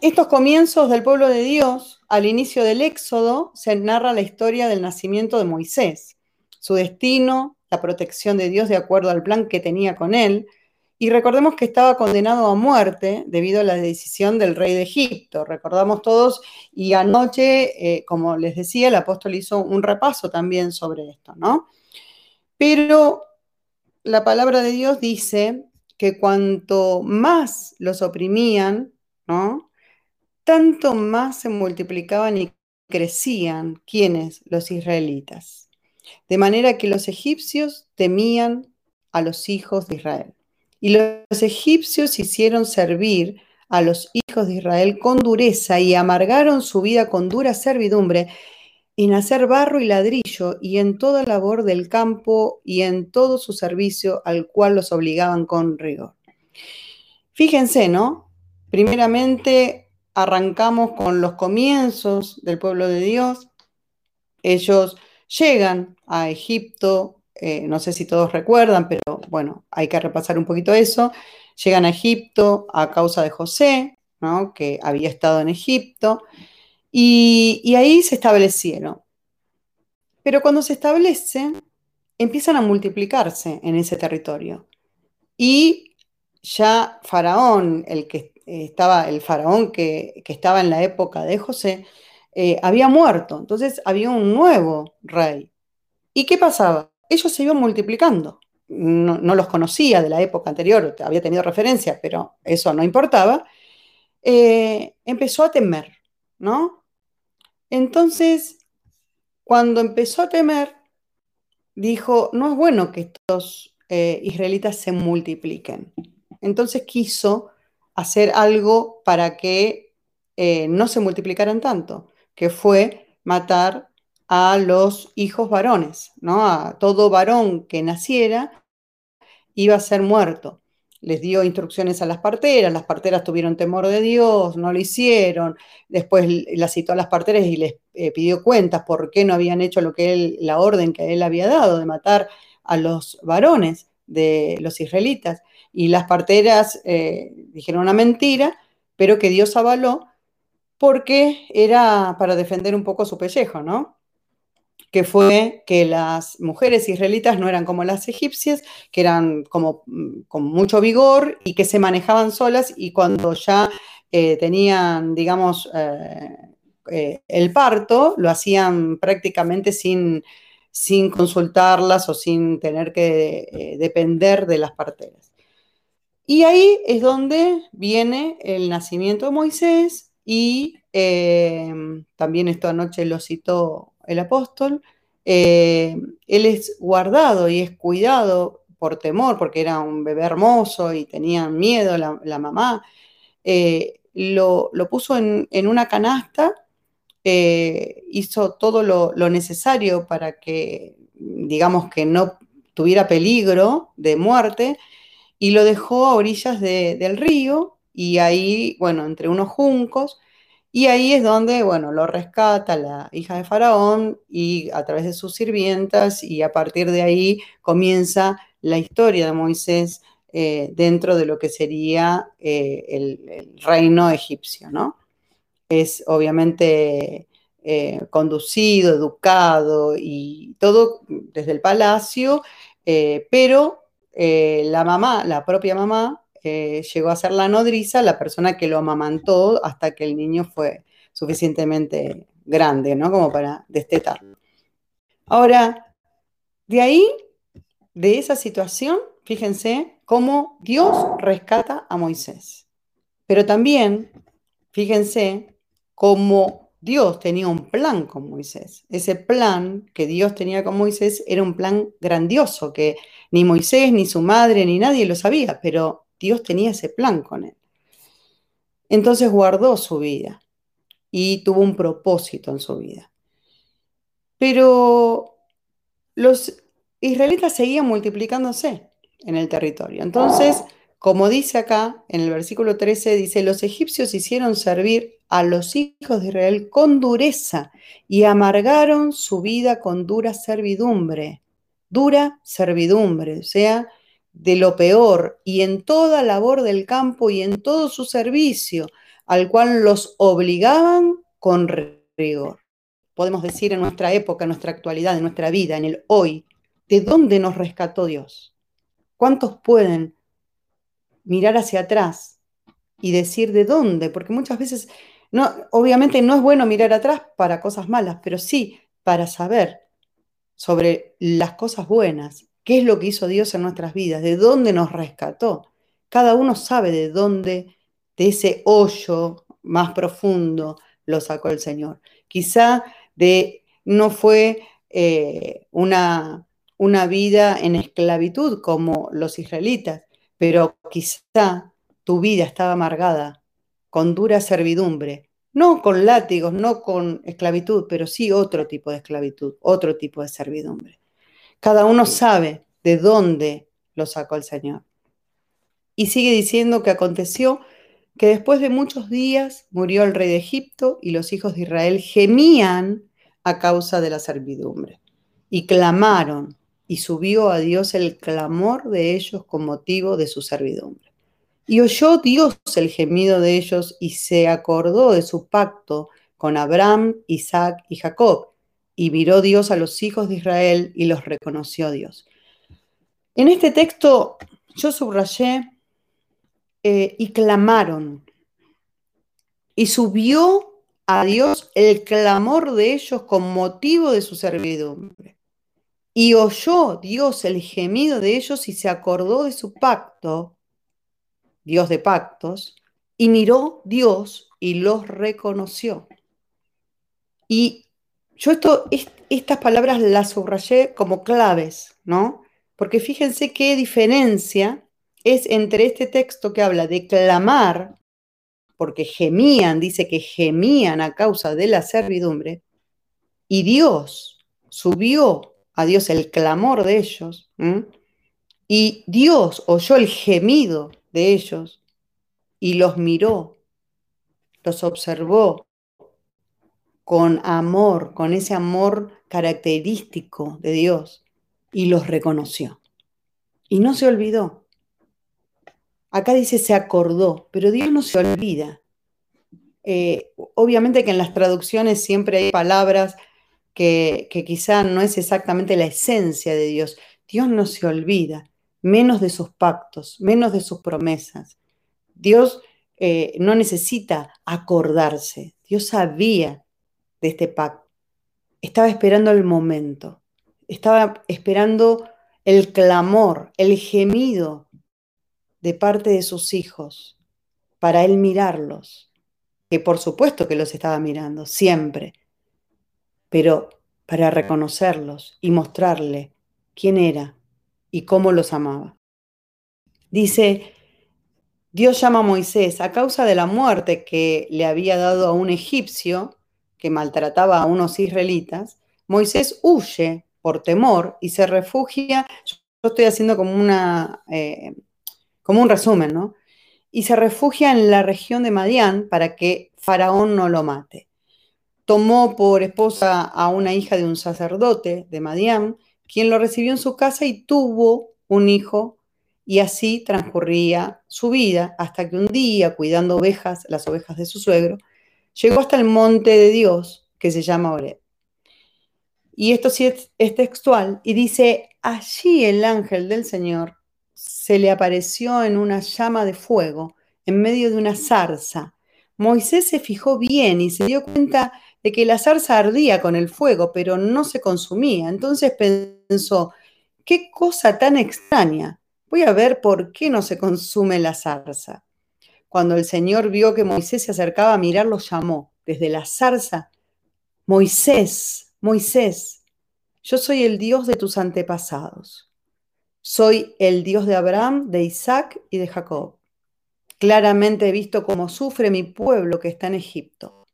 estos comienzos del pueblo de Dios, al inicio del Éxodo, se narra la historia del nacimiento de Moisés, su destino, la protección de Dios de acuerdo al plan que tenía con él, y recordemos que estaba condenado a muerte debido a la decisión del rey de Egipto. Recordamos todos, y anoche, eh, como les decía, el apóstol hizo un repaso también sobre esto, ¿no? Pero la palabra de Dios dice que cuanto más los oprimían, ¿no? Tanto más se multiplicaban y crecían quienes, los israelitas. De manera que los egipcios temían a los hijos de Israel. Y los egipcios hicieron servir a los hijos de Israel con dureza y amargaron su vida con dura servidumbre en hacer barro y ladrillo y en toda labor del campo y en todo su servicio al cual los obligaban con rigor. Fíjense, ¿no? Primeramente arrancamos con los comienzos del pueblo de Dios. Ellos llegan a Egipto eh, no sé si todos recuerdan, pero bueno, hay que repasar un poquito eso. Llegan a Egipto a causa de José, que había estado en Egipto, y, ahí se establecieron. Pero cuando se establecen, empiezan a multiplicarse en ese territorio. Y ya Faraón, el que estaba, el faraón que, estaba en la época de José, eh, había muerto. Entonces había un nuevo rey. ¿Y qué pasaba? ellos se iban multiplicando. No, los conocía de la época anterior, había tenido referencia, pero eso no importaba. Eh, empezó a temer, ¿no? Entonces, cuando empezó a temer, dijo, no es bueno que estos eh, israelitas se multipliquen. Entonces quiso hacer algo para que eh, no se multiplicaran tanto, que fue matar a los hijos varones, ¿no? A todo varón que naciera iba a ser muerto. Les dio instrucciones a las parteras, las parteras tuvieron temor de Dios, no lo hicieron. Después las citó a las parteras y les eh, pidió cuentas por qué no habían hecho lo que él, la orden que él había dado de matar a los varones de los israelitas. Y las parteras eh, dijeron una mentira, pero que Dios avaló porque era para defender un poco su pellejo, ¿no? que fue que las mujeres israelitas no eran como las egipcias, que eran como mm, con mucho vigor y que se manejaban solas y cuando ya eh, tenían, digamos, eh, el parto, lo hacían prácticamente sin, sin consultarlas o sin tener que depender de las parteras. Y ahí es donde viene el nacimiento de Moisés y también esta noche lo citó el apóstol, eh, él es guardado y es cuidado por temor, porque era un bebé hermoso y tenía miedo la, mamá, eh, lo, puso en, una canasta, eh, hizo todo lo, necesario para que, digamos, que no tuviera peligro de muerte, y lo dejó a orillas del río, y ahí, bueno, entre unos juncos, y ahí es donde, bueno, lo rescata la hija de Faraón y a través de sus sirvientas y a partir de ahí comienza la historia de Moisés eh, dentro de lo que sería eh, el, reino egipcio, ¿no? Es obviamente eh, conducido, educado y todo desde el palacio, pero la mamá, la propia mamá, llegó a ser la nodriza, la persona que lo amamantó hasta que el niño fue suficientemente grande, ¿no? Como para destetarlo. Ahora, de ahí, de esa situación, fíjense cómo Dios rescata a Moisés. Pero también, fíjense cómo Dios tenía un plan con Moisés. Ese plan que Dios tenía con Moisés era un plan grandioso que ni Moisés, ni su madre, ni nadie lo sabía, pero Dios tenía ese plan con él. Entonces guardó su vida y tuvo un propósito en su vida. Pero los israelitas seguían multiplicándose en el territorio. Entonces, como dice acá en el versículo 13, dice, los egipcios hicieron servir a los hijos de Israel con dureza y amargaron su vida con dura servidumbre. Dura servidumbre, o sea, de lo peor y en toda labor del campo y en todo su servicio, al cual los obligaban con rigor. Podemos decir en nuestra época, en nuestra actualidad, en nuestra vida, en el hoy, ¿de dónde nos rescató Dios? ¿Cuántos pueden mirar hacia atrás y decir de dónde? Porque muchas veces, obviamente no es bueno mirar atrás para cosas malas, pero sí para saber sobre las cosas buenas, qué es lo que hizo Dios en nuestras vidas, de dónde nos rescató. Cada uno sabe de dónde, de ese hoyo más profundo, lo sacó el Señor. Quizá de, no fue eh, una, una vida en esclavitud como los israelitas, pero quizá tu vida estaba amargada con dura servidumbre, no con látigos, no con esclavitud, pero sí otro tipo de esclavitud, otro tipo de servidumbre. Cada uno sabe de dónde lo sacó el Señor. Y sigue diciendo que aconteció que después de muchos días murió el rey de Egipto y los hijos de Israel gemían a causa de la servidumbre y clamaron y subió a Dios el clamor de ellos con motivo de su servidumbre. Y oyó Dios el gemido de ellos y se acordó de su pacto con Abraham, Isaac y Jacob. Y miró Dios a los hijos de Israel y los reconoció Dios. En este texto yo subrayé eh, y clamaron. Y subió a Dios el clamor de ellos con motivo de su servidumbre. Y oyó Dios el gemido de ellos y se acordó de su pacto, Dios de pactos, y miró Dios y los reconoció. Y yo esto, estas palabras las subrayé como claves, ¿no? Porque fíjense qué diferencia es entre este texto que habla de clamar, porque gemían, dice que gemían a causa de la servidumbre, y Dios subió a Dios el clamor de ellos, y Dios oyó el gemido de ellos y los miró, los observó con amor, con ese amor característico de Dios, y los reconoció. Y no se olvidó. Acá dice se acordó, pero Dios no se olvida. Eh, obviamente que en las traducciones siempre hay palabras que, quizá no es exactamente la esencia de Dios. Dios no se olvida, menos de sus pactos, menos de sus promesas. Dios eh, no necesita acordarse. Dios sabía de este pacto. Estaba esperando el momento. Estaba esperando el clamor, el gemido de parte de sus hijos para él mirarlos, que por supuesto que los estaba mirando, siempre, pero para reconocerlos y mostrarle quién era y cómo los amaba. Dice, Dios llama a Moisés a causa de la muerte que le había dado a un egipcio que maltrataba a unos israelitas. Moisés huye por temor y se refugia. Yo estoy haciendo como una eh, como un resumen, ¿no? Y se refugia en la región de Madián para que Faraón no lo mate. Tomó por esposa a una hija de un sacerdote de Madián, quien lo recibió en su casa y tuvo un hijo, y así transcurría su vida hasta que un día, cuidando ovejas, las ovejas de su suegro, llegó hasta el monte de Dios, que se llama Oreb. Y esto sí es, es textual, y dice, allí el ángel del Señor se le apareció en una llama de fuego, en medio de una zarza. Moisés se fijó bien y se dio cuenta de que la zarza ardía con el fuego, pero no se consumía. Entonces pensó, qué cosa tan extraña. Voy a ver por qué no se consume la zarza. Cuando el Señor vio que Moisés se acercaba a mirar, lo llamó desde la zarza. Moisés, Moisés, yo soy el Dios de tus antepasados. Soy el Dios de Abraham, de Isaac y de Jacob. Claramente he visto cómo sufre mi pueblo que está en Egipto.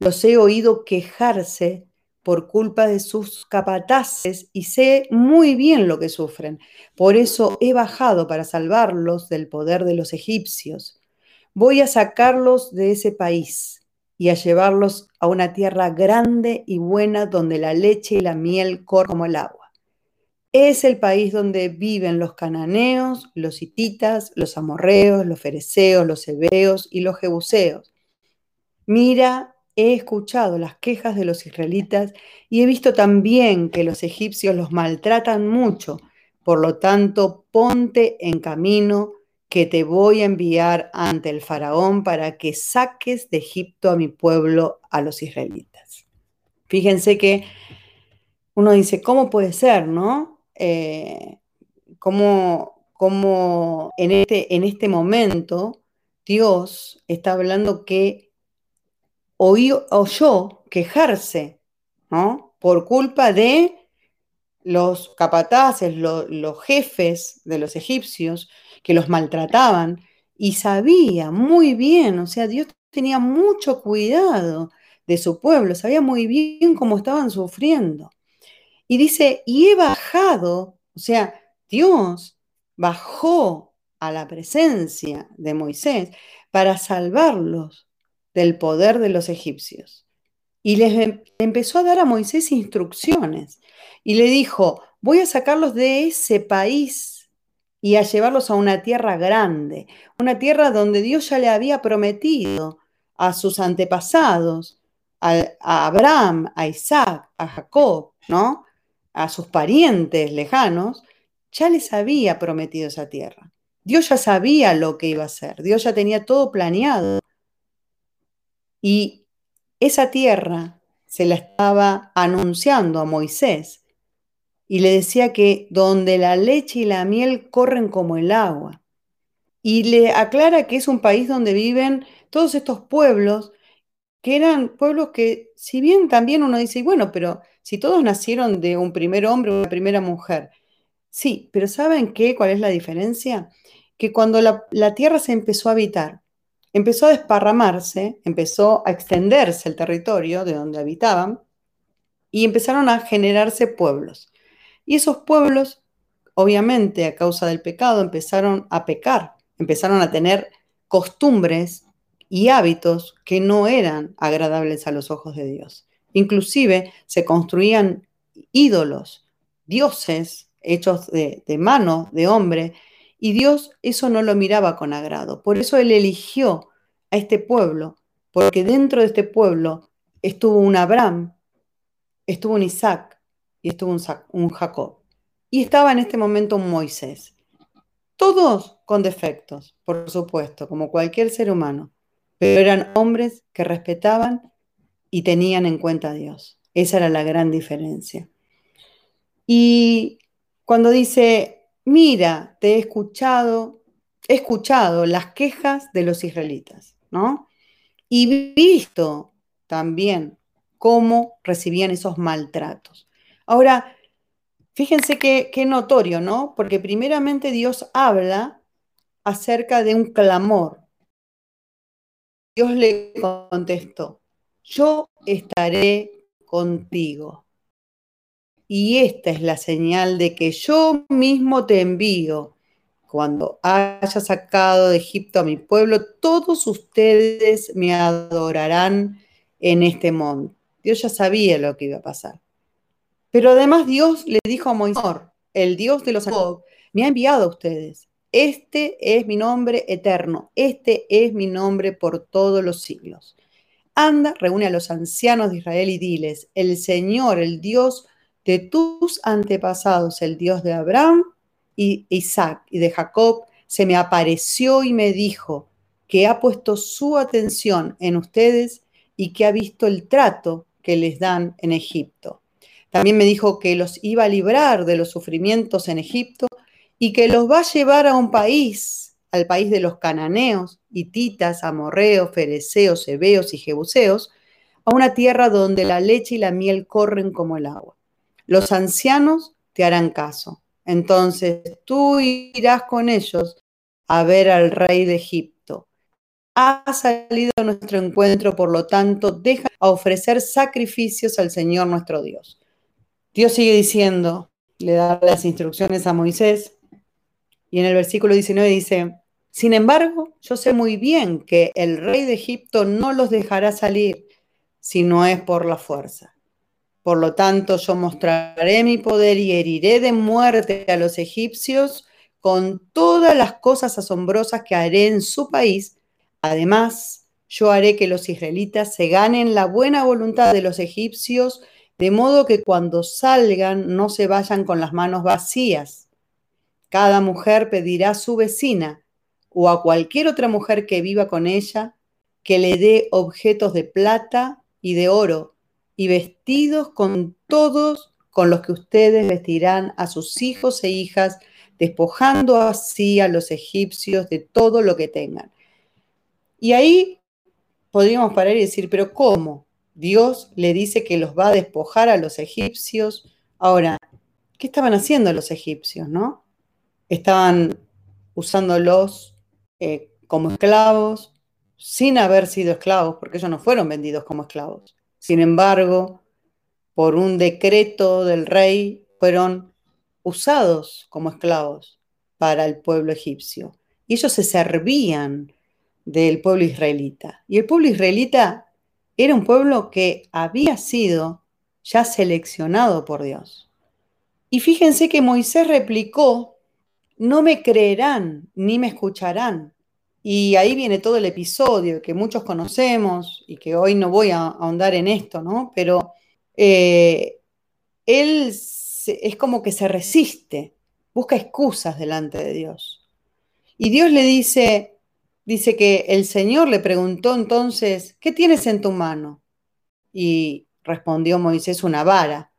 Los he oído quejarse por culpa de sus capataces y sé muy bien lo que sufren. Por eso he bajado para salvarlos del poder de los egipcios. Voy a sacarlos de ese país y a llevarlos a una tierra grande y buena donde la leche y la miel corren como el agua. Es el país donde viven los cananeos, los hititas, los amorreos, los fereceos, los hebeos y los jebuseos. Mira, he escuchado las quejas de los israelitas y he visto también que los egipcios los maltratan mucho. Por lo tanto, ponte en camino que te voy a enviar ante el faraón para que saques de Egipto a mi pueblo, a los israelitas. Fíjense que uno dice, ¿cómo puede ser, no? Eh, ¿cómo, cómo en, este, en este momento Dios está hablando que oyó, quejarse, ¿no? Por culpa de los capataces, los jefes de los egipcios que los maltrataban y sabía muy bien, o sea, Dios tenía mucho cuidado de su pueblo, sabía muy bien cómo estaban sufriendo. Y dice, y he bajado, o sea, Dios bajó a la presencia de Moisés para salvarlos del poder de los egipcios. Y les em, empezó a dar a Moisés instrucciones y le dijo, voy a sacarlos de ese país y a llevarlos a una tierra grande, una tierra donde Dios ya le había prometido a sus antepasados, a, Abraham, a Isaac, a Jacob, ¿no? A sus parientes lejanos, ya les había prometido esa tierra. Dios ya sabía lo que iba a hacer, Dios ya tenía todo planeado. Y esa tierra se la estaba anunciando a Moisés y le decía que donde la leche y la miel corren como el agua. Y le aclara que es un país donde viven todos estos pueblos, que eran pueblos que, si bien también uno dice, bueno, pero si todos nacieron de un primer hombre o una primera mujer, sí, pero ¿saben qué? ¿Cuál es la diferencia? Que cuando la, la tierra se empezó a habitar, empezó a desparramarse, empezó a extenderse el territorio de donde habitaban y empezaron a generarse pueblos. Y esos pueblos, obviamente a causa del pecado, empezaron a pecar, empezaron a tener costumbres y hábitos que no eran agradables a los ojos de Dios. Inclusive se construían ídolos, dioses hechos de, de mano de hombre, y Dios eso no lo miraba con agrado. Por eso Él eligió a este pueblo, porque dentro de este pueblo estuvo un Abraham, estuvo un Isaac y estuvo un, Jacob. Y estaba en este momento un Moisés. Todos con defectos, por supuesto, como cualquier ser humano, pero eran hombres que respetaban y tenían en cuenta a Dios. Esa era la gran diferencia. Y cuando dice, mira, te he escuchado, he escuchado las quejas de los israelitas, ¿no? Y visto también cómo recibían esos maltratos. Ahora, fíjense qué, qué notorio, ¿no? Porque primeramente Dios habla acerca de un clamor. Dios le contestó, yo estaré contigo y esta es la señal de que yo mismo te envío. Cuando haya sacado de Egipto a mi pueblo, todos ustedes me adorarán en este monte. Dios ya sabía lo que iba a pasar. Pero además Dios le dijo a Moisés, el Dios de los Jacob, me ha enviado a ustedes. Este es mi nombre eterno, este es mi nombre por todos los siglos. Anda, reúne a los ancianos de Israel y diles, el Señor, el Dios de tus antepasados, el Dios de Abraham y Isaac y de Jacob, se me apareció y me dijo que ha puesto su atención en ustedes y que ha visto el trato que les dan en Egipto. También me dijo que los iba a librar de los sufrimientos en Egipto y que los va a llevar a un país, al país de los cananeos, hititas, amorreos, fereceos, hebeos y jebuseos, a una tierra donde la leche y la miel corren como el agua. Los ancianos te harán caso. Entonces tú irás con ellos a ver al rey de Egipto. Ha salido a nuestro encuentro, por lo tanto, deja a ofrecer sacrificios al Señor nuestro Dios. Dios sigue diciendo, le da las instrucciones a Moisés, y en el versículo 19 dice, sin embargo, yo sé muy bien que el rey de Egipto no los dejará salir si no es por la fuerza. Por lo tanto, yo mostraré mi poder y heriré de muerte a los egipcios con todas las cosas asombrosas que haré en su país. Además, yo haré que los israelitas se ganen la buena voluntad de los egipcios, de modo que cuando salgan no se vayan con las manos vacías. Cada mujer pedirá a su vecina o a cualquier otra mujer que viva con ella que le dé objetos de plata y de oro y vestidos con todos con los que ustedes vestirán a sus hijos e hijas, despojando así a los egipcios de todo lo que tengan. Y ahí podríamos parar y decir, pero ¿cómo? Dios le dice que los va a despojar a los egipcios. Ahora, ¿qué estaban haciendo los egipcios, no? Estaban usándolos eh, como esclavos, sin haber sido esclavos, porque ellos no fueron vendidos como esclavos. Sin embargo, por un decreto del rey, fueron usados como esclavos para el pueblo egipcio. Y ellos se servían del pueblo israelita. Y el pueblo israelita era un pueblo que había sido ya seleccionado por Dios. Y fíjense que Moisés replicó, no me creerán ni me escucharán. Y ahí viene todo el episodio que muchos conocemos y que hoy no voy a ahondar en esto, ¿no? Pero eh, él es como que se resiste, busca excusas delante de Dios. Y Dios le dice, dice que el Señor le preguntó entonces, ¿qué tienes en tu mano? Y respondió Moisés, una vara.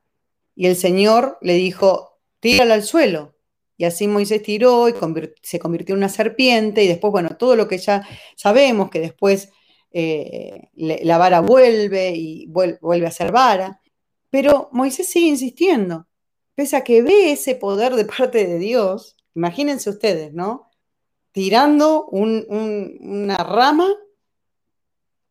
Y el Señor le dijo, tírala al suelo. Y así Moisés tiró y se convirtió en una serpiente y después, bueno, todo lo que ya sabemos, que después eh, la vara vuelve y vuelve a ser vara. Pero Moisés sigue insistiendo, pese a que ve ese poder de parte de Dios, imagínense ustedes, ¿no? tirando una rama,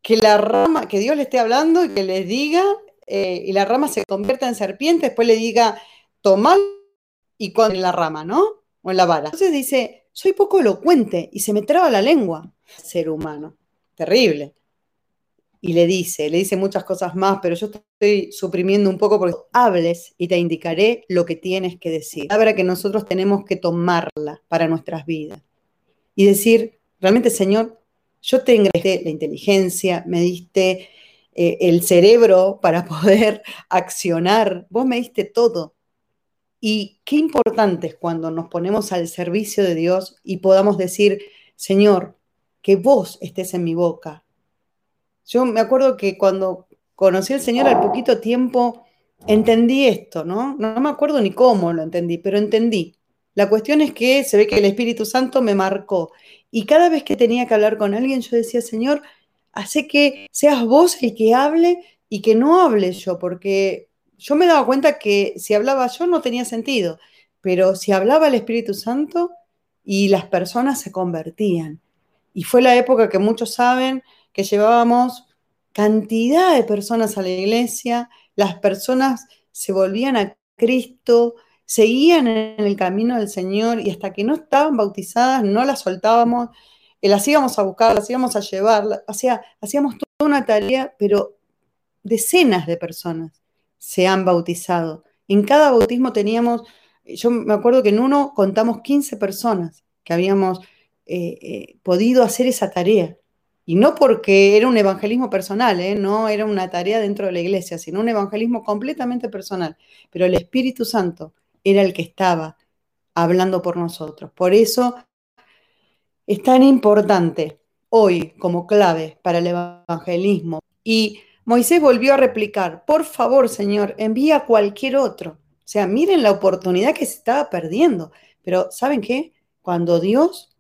que la rama, que Dios le esté hablando y que le diga, eh, y la rama se convierta en serpiente, después le diga, tomad y con la rama, ¿no? O en la vara. Entonces dice, soy poco elocuente y se me traba la lengua, ser humano. Terrible. Y le dice, le dice muchas cosas más, pero yo estoy suprimiendo un poco porque hables y te indicaré lo que tienes que decir. La palabra que nosotros tenemos que tomarla para nuestras vidas y decir, realmente Señor, yo te ingresé la inteligencia, me diste eh, el cerebro para poder accionar, vos me diste todo. Y qué importante es cuando nos ponemos al servicio de Dios y podamos decir, Señor, que vos estés en mi boca. Yo me acuerdo que cuando conocí al Señor al poquito tiempo, entendí esto, ¿no? No me acuerdo ni cómo lo entendí, pero entendí. La cuestión es que se ve que el Espíritu Santo me marcó y cada vez que tenía que hablar con alguien yo decía, Señor, hace que seas vos el que hable y que no hable yo, porque yo me daba cuenta que si hablaba yo no tenía sentido, pero si hablaba el Espíritu Santo y las personas se convertían. Y fue la época que muchos saben que llevábamos cantidad de personas a la iglesia, las personas se volvían a Cristo, seguían en el camino del Señor y hasta que no estaban bautizadas no las soltábamos, eh, las íbamos a buscar, las íbamos a llevar, hacíamos toda una tarea, pero decenas de personas se han bautizado. En cada bautismo teníamos, yo me acuerdo que en uno contamos 15 personas que habíamos eh, eh, podido hacer esa tarea. Y no porque era un evangelismo personal, no era una tarea dentro de la iglesia, sino un evangelismo completamente personal. Pero el Espíritu Santo era el que estaba hablando por nosotros. Por eso es tan importante hoy como clave para el evangelismo. Y Moisés volvió a replicar, por favor, Señor, envía a cualquier otro. O sea, miren la oportunidad que se estaba perdiendo. Pero ¿saben qué? Cuando Dios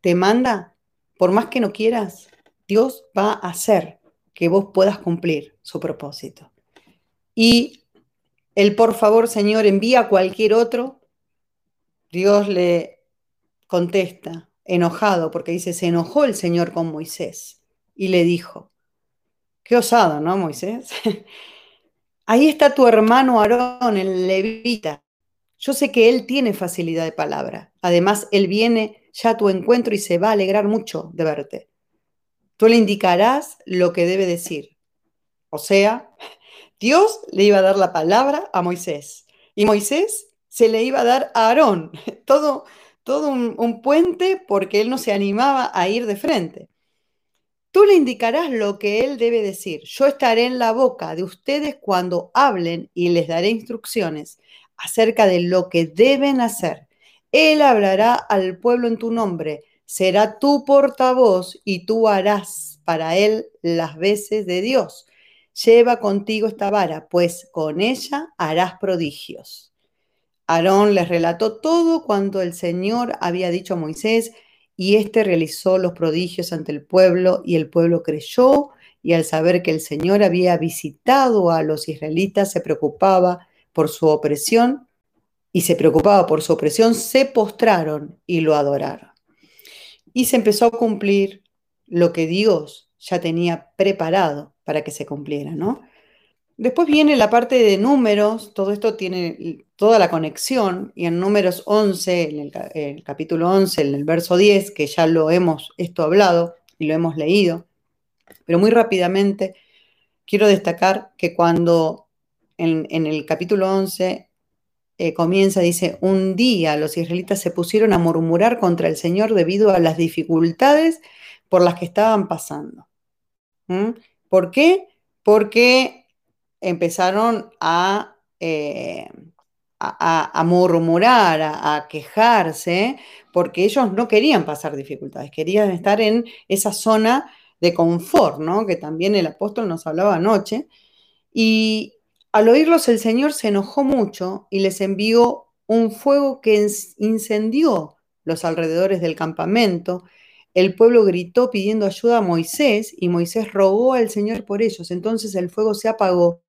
te manda, por más que no quieras, Dios va a hacer que vos puedas cumplir su propósito. Y el por favor, Señor, envía a cualquier otro. Dios le contesta, enojado, porque dice, se enojó el Señor con Moisés y le dijo, qué osado, ¿no, Moisés? Ahí está tu hermano Aarón, el levita. Yo sé que él tiene facilidad de palabra. Además, él viene ya a tu encuentro y se va a alegrar mucho de verte. Tú le indicarás lo que debe decir. O sea, Dios le iba a dar la palabra a Moisés y Moisés se le iba a dar a Aarón, todo, todo un, puente porque él no se animaba a ir de frente. Tú le indicarás lo que él debe decir. Yo estaré en la boca de ustedes cuando hablen y les daré instrucciones acerca de lo que deben hacer. Él hablará al pueblo en tu nombre, será tu portavoz y tú harás para él las veces de Dios. Lleva contigo esta vara, pues con ella harás prodigios. Aarón les relató todo cuanto el Señor había dicho a Moisés y éste realizó los prodigios ante el pueblo y el pueblo creyó y al saber que el Señor había visitado a los israelitas se preocupaba por su opresión y se preocupaba por su opresión, se postraron y lo adoraron. Y se empezó a cumplir lo que Dios ya tenía preparado para que se cumpliera, ¿no? Después viene la parte de números, todo esto tiene toda la conexión, y en números 11, en el, capítulo 11, en el verso 10, que ya lo hemos esto hablado y lo hemos leído, pero muy rápidamente quiero destacar que cuando en, el capítulo 11 eh, comienza, dice, un día los israelitas se pusieron a murmurar contra el Señor debido a las dificultades por las que estaban pasando. ¿Por qué? Porque empezaron a, eh, a, murmurar, a, quejarse, porque ellos no querían pasar dificultades, querían estar en esa zona de confort, ¿no? Que también el apóstol nos hablaba anoche. Y al oírlos el Señor se enojó mucho y les envió un fuego que incendió los alrededores del campamento. El pueblo gritó pidiendo ayuda a Moisés y Moisés rogó al Señor por ellos. Entonces el fuego se apagó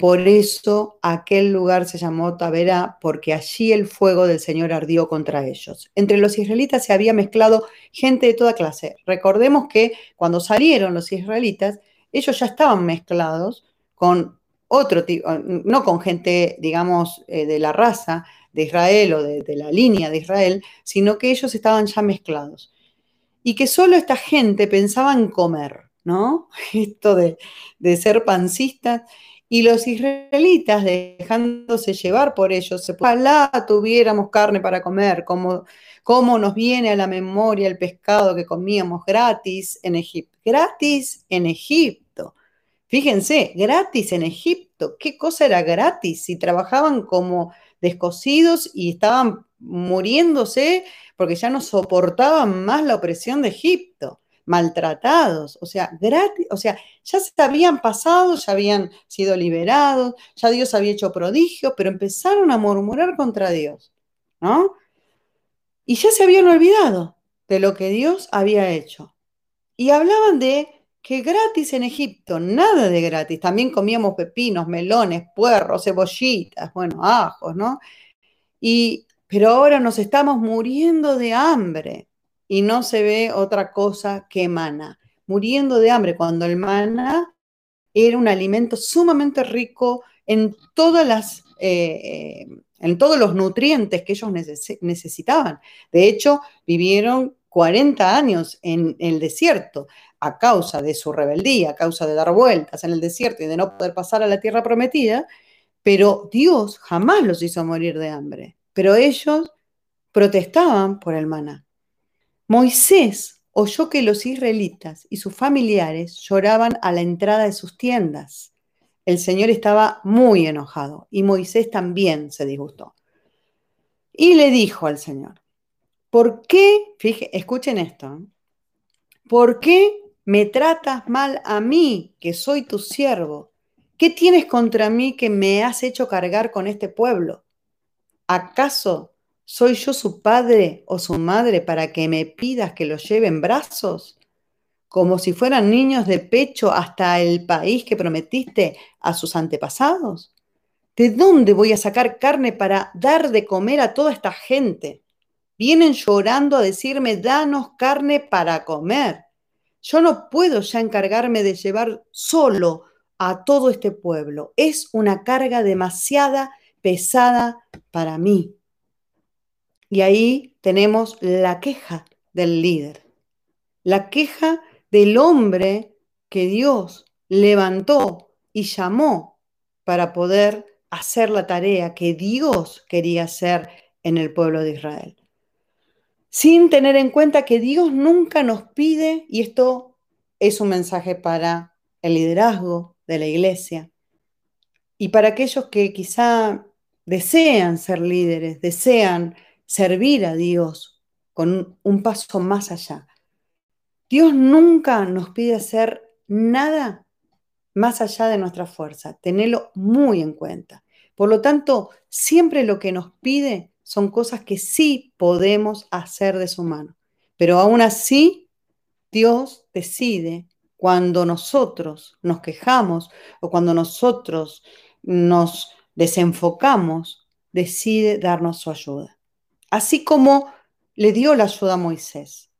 por eso aquel lugar se llamó Taberá, porque allí el fuego del Señor ardió contra ellos. Entre los israelitas se había mezclado gente de toda clase. Recordemos que cuando salieron los israelitas, ellos ya estaban mezclados con otro tipo, no con gente, digamos, eh, de la raza de Israel o de, la línea de Israel, sino que ellos estaban ya mezclados. Y que solo esta gente pensaba en comer, ¿no? Esto de, de ser pancistas y los israelitas, dejándose llevar por ellos, ojalá tuviéramos carne para comer, como, como nos viene a la memoria el pescado que comíamos gratis en Egipto. Gratis en Egipto. Fíjense, gratis en Egipto. ¿Qué cosa era gratis? Si trabajaban como descosidos y estaban muriéndose porque ya no soportaban más la opresión de Egipto maltratados, o sea, gratis, o sea, ya se habían pasado, ya habían sido liberados, ya Dios había hecho prodigios, pero empezaron a murmurar contra Dios, ¿no? Y ya se habían olvidado de lo que Dios había hecho. Y hablaban de que gratis en Egipto, nada de gratis, también comíamos pepinos, melones, puerros, cebollitas, bueno, ajos, ¿no? Y, pero ahora nos estamos muriendo de hambre y no se ve otra cosa que maná, muriendo de hambre, cuando el maná era un alimento sumamente rico en todas las... Eh, en todos los nutrientes que ellos necesitaban. De hecho, vivieron 40 años en el desierto a causa de su rebeldía, a causa de dar vueltas en el desierto y de no poder pasar a la tierra prometida, pero Dios jamás los hizo morir de hambre. Pero ellos protestaban por el maná. Moisés oyó que los israelitas y sus familiares lloraban a la entrada de sus tiendas. El Señor estaba muy enojado y Moisés también se disgustó. Y le dijo al Señor, ¿por qué, fíjense, escuchen esto, ¿eh? ¿por qué me tratas mal a mí, que soy tu siervo? ¿Qué tienes contra mí que me has hecho cargar con este pueblo? ¿Acaso ¿Soy yo su padre o su madre para que me pidas que los lleve en brazos? Como si fueran niños de pecho hasta el país que prometiste a sus antepasados. ¿De dónde voy a sacar carne para dar de comer a toda esta gente? Vienen llorando a decirme, danos carne para comer. Yo no puedo ya encargarme de llevar solo a todo este pueblo. Es una carga demasiada pesada para mí. Y ahí tenemos la queja del líder, la queja del hombre que Dios levantó y llamó para poder hacer la tarea que Dios quería hacer en el pueblo de Israel. Sin tener en cuenta que Dios nunca nos pide, y esto es un mensaje para el liderazgo de la iglesia y para aquellos que quizá desean ser líderes, desean servir a Dios con un paso más allá. Dios nunca nos pide hacer nada más allá de nuestra fuerza, tenerlo muy en cuenta. Por lo tanto, siempre lo que nos pide son cosas que sí podemos hacer de su mano. Pero aún así, Dios decide cuando nosotros nos quejamos o cuando nosotros nos desenfocamos, decide darnos su ayuda. Así como le dio la ayuda a Moisés.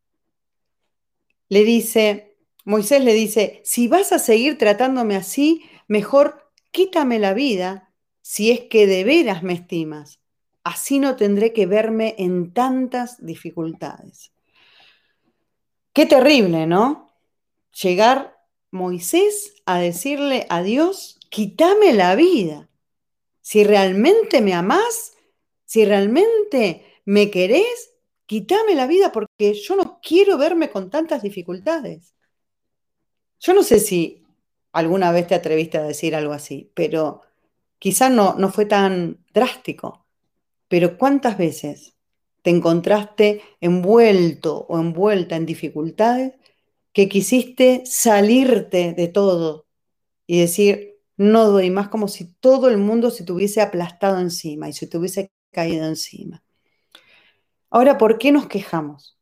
Le dice, Moisés le dice, si vas a seguir tratándome así, mejor quítame la vida si es que de veras me estimas. Así no tendré que verme en tantas dificultades. Qué terrible, ¿no? Llegar Moisés a decirle a Dios, quítame la vida. Si realmente me amás, si realmente me querés, quítame la vida porque yo no quiero verme con tantas dificultades. Yo no sé si alguna vez te atreviste a decir algo así, pero quizá no, no fue tan drástico. Pero ¿cuántas veces te encontraste envuelto o envuelta en dificultades que quisiste salirte de todo y decir, no doy más como si todo el mundo se te hubiese aplastado encima y se te hubiese caído encima. Ahora, ¿por qué nos quejamos?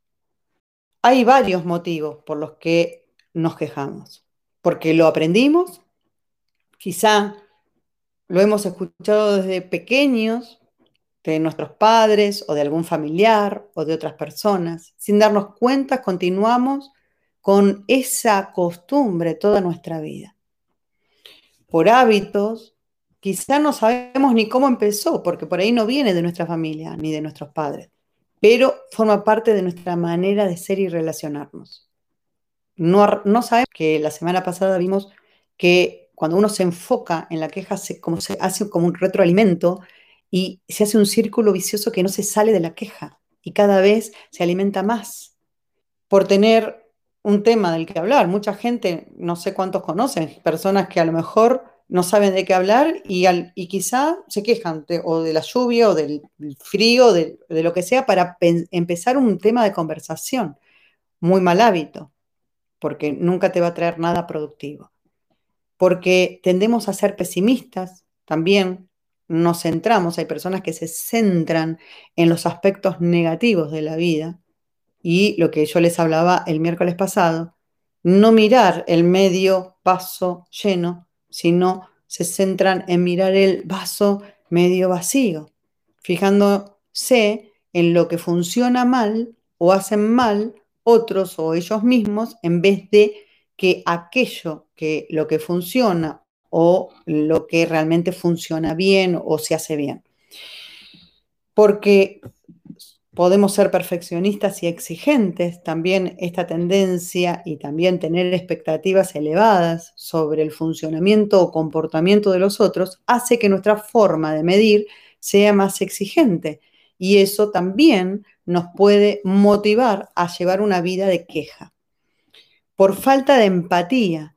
Hay varios motivos por los que nos quejamos. Porque lo aprendimos, quizá lo hemos escuchado desde pequeños, de nuestros padres o de algún familiar o de otras personas. Sin darnos cuenta, continuamos con esa costumbre toda nuestra vida. Por hábitos, quizá no sabemos ni cómo empezó, porque por ahí no viene de nuestra familia ni de nuestros padres, pero forma parte de nuestra manera de ser y relacionarnos. No, no sabemos que la semana pasada vimos que cuando uno se enfoca en la queja, se, como se hace como un retroalimento y se hace un círculo vicioso que no se sale de la queja y cada vez se alimenta más. Por tener un tema del que hablar, mucha gente, no sé cuántos conocen, personas que a lo mejor no saben de qué hablar y, al, y quizá se quejan o de la lluvia o del frío, de, de lo que sea, para empezar un tema de conversación. Muy mal hábito, porque nunca te va a traer nada productivo. Porque tendemos a ser pesimistas también, nos centramos, hay personas que se centran en los aspectos negativos de la vida y lo que yo les hablaba el miércoles pasado, no mirar el medio vaso lleno, sino se centran en mirar el vaso medio vacío, fijándose en lo que funciona mal o hacen mal otros o ellos mismos en vez de que aquello que lo que funciona o lo que realmente funciona bien o se hace bien. Porque podemos ser perfeccionistas y exigentes, también esta tendencia y también tener expectativas elevadas sobre el funcionamiento o comportamiento de los otros hace que nuestra forma de medir sea más exigente y eso también nos puede motivar a llevar una vida de queja. Por falta de empatía,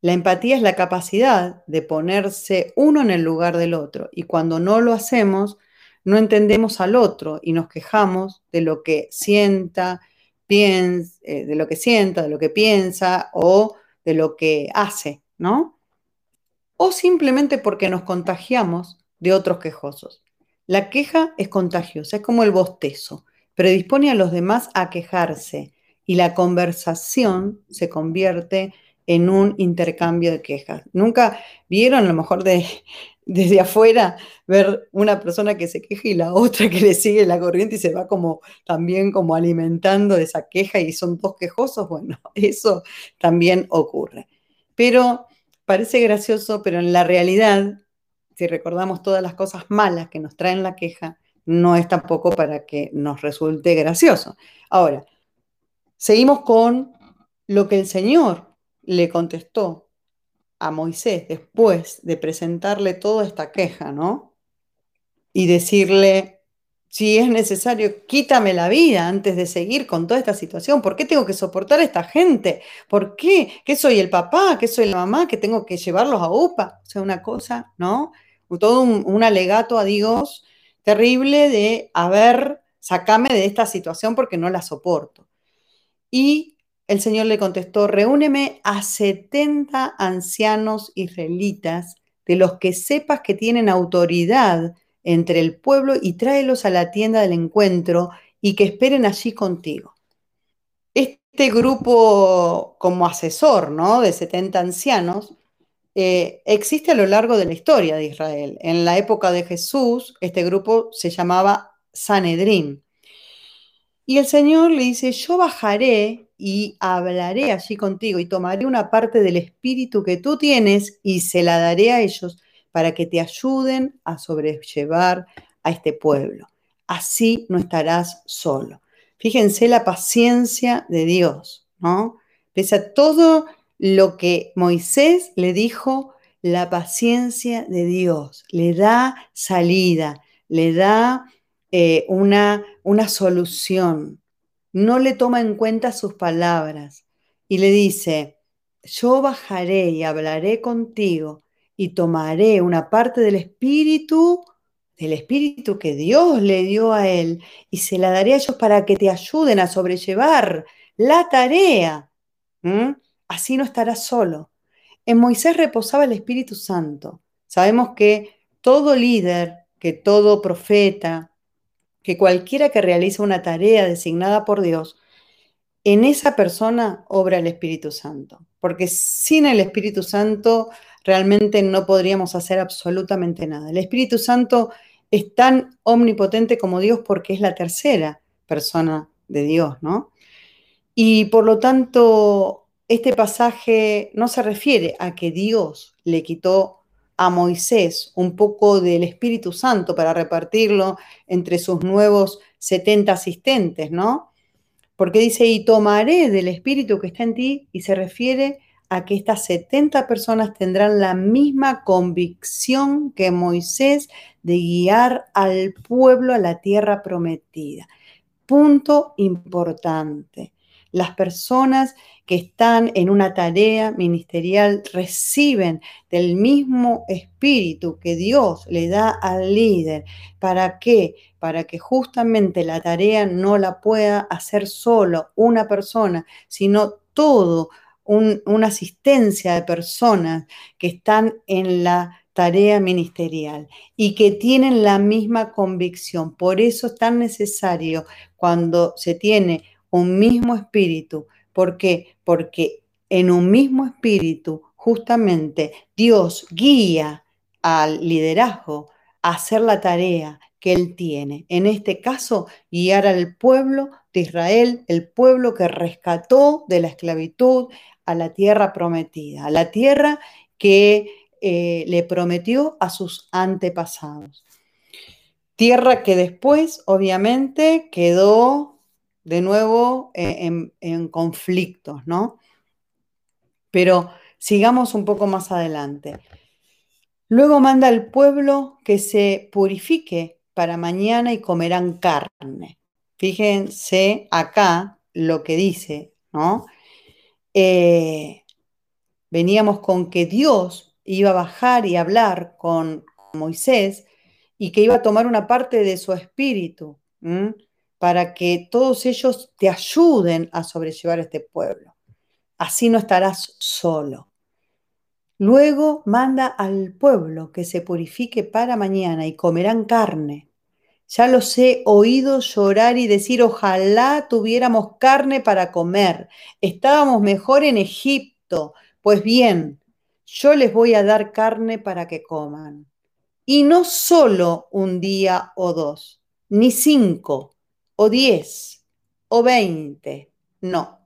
la empatía es la capacidad de ponerse uno en el lugar del otro y cuando no lo hacemos, no entendemos al otro y nos quejamos de lo que sienta, piensa, eh, de lo que sienta, de lo que piensa o de lo que hace, ¿no? O simplemente porque nos contagiamos de otros quejosos. La queja es contagiosa, es como el bostezo, predispone a los demás a quejarse y la conversación se convierte en un intercambio de quejas. Nunca vieron, a lo mejor de, desde afuera, ver una persona que se queja y la otra que le sigue la corriente y se va como también como alimentando de esa queja y son dos quejosos. Bueno, eso también ocurre. Pero parece gracioso, pero en la realidad, si recordamos todas las cosas malas que nos traen la queja, no es tampoco para que nos resulte gracioso. Ahora, seguimos con lo que el Señor le contestó a Moisés después de presentarle toda esta queja, ¿no? Y decirle, si es necesario, quítame la vida antes de seguir con toda esta situación. ¿Por qué tengo que soportar a esta gente? ¿Por qué? ¿Qué soy el papá? ¿Qué soy la mamá? ¿Que tengo que llevarlos a UPA? O sea, una cosa, ¿no? Todo un, un alegato a Dios terrible de, a ver, sacame de esta situación porque no la soporto. Y el Señor le contestó, reúneme a 70 ancianos israelitas de los que sepas que tienen autoridad entre el pueblo y tráelos a la tienda del encuentro y que esperen allí contigo. Este grupo como asesor, ¿no? De 70 ancianos, eh, existe a lo largo de la historia de Israel. En la época de Jesús, este grupo se llamaba Sanedrín. Y el Señor le dice, yo bajaré y hablaré allí contigo y tomaré una parte del espíritu que tú tienes y se la daré a ellos para que te ayuden a sobrellevar a este pueblo. Así no estarás solo. Fíjense la paciencia de Dios, ¿no? Pese a todo lo que Moisés le dijo, la paciencia de Dios le da salida, le da eh, una, una solución. No le toma en cuenta sus palabras y le dice, yo bajaré y hablaré contigo y tomaré una parte del espíritu, del espíritu que Dios le dio a él, y se la daré a ellos para que te ayuden a sobrellevar la tarea. Así no estarás solo. En Moisés reposaba el Espíritu Santo. Sabemos que todo líder, que todo profeta, que cualquiera que realiza una tarea designada por Dios, en esa persona obra el Espíritu Santo. Porque sin el Espíritu Santo realmente no podríamos hacer absolutamente nada. El Espíritu Santo es tan omnipotente como Dios porque es la tercera persona de Dios, ¿no? Y por lo tanto, este pasaje no se refiere a que Dios le quitó a Moisés un poco del Espíritu Santo para repartirlo entre sus nuevos 70 asistentes, ¿no? Porque dice, y tomaré del Espíritu que está en ti, y se refiere a que estas 70 personas tendrán la misma convicción que Moisés de guiar al pueblo a la tierra prometida. Punto importante. Las personas que están en una tarea ministerial reciben del mismo espíritu que Dios le da al líder. ¿Para qué? Para que justamente la tarea no la pueda hacer solo una persona, sino todo una asistencia de personas que están en la tarea ministerial y que tienen la misma convicción. Por eso es tan necesario cuando se tiene un mismo espíritu. ¿Por qué? Porque en un mismo espíritu justamente Dios guía al liderazgo a hacer la tarea que él tiene. En este caso, guiar al pueblo de Israel, el pueblo que rescató de la esclavitud, a la tierra prometida, a la tierra que eh, le prometió a sus antepasados. Tierra que después, obviamente, quedó de nuevo eh, en, en conflictos, ¿no? Pero sigamos un poco más adelante. Luego manda al pueblo que se purifique para mañana y comerán carne. Fíjense acá lo que dice, ¿no? Eh, veníamos con que Dios iba a bajar y hablar con, Moisés y que iba a tomar una parte de su espíritu para que todos ellos te ayuden a sobrellevar este pueblo. Así no estarás solo. Luego manda al pueblo que se purifique para mañana y comerán carne ya los he oído llorar y decir, ojalá tuviéramos carne para comer. Estábamos mejor en Egipto. Pues bien, yo les voy a dar carne para que coman. Y no solo un día o dos, ni cinco, o diez, o veinte. No.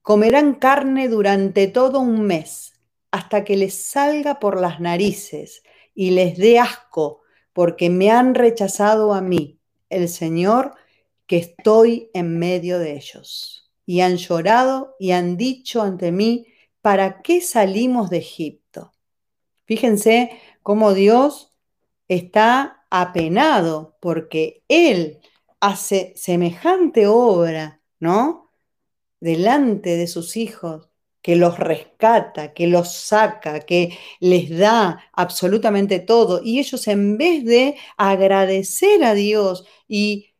Comerán carne durante todo un mes, hasta que les salga por las narices y les dé asco porque me han rechazado a mí, el Señor, que estoy en medio de ellos. Y han llorado y han dicho ante mí, ¿para qué salimos de Egipto? Fíjense cómo Dios está apenado porque él hace semejante obra, ¿no? Delante de sus hijos, que los rescata, que los saca, que les da absolutamente todo. Y ellos en vez de agradecer a Dios y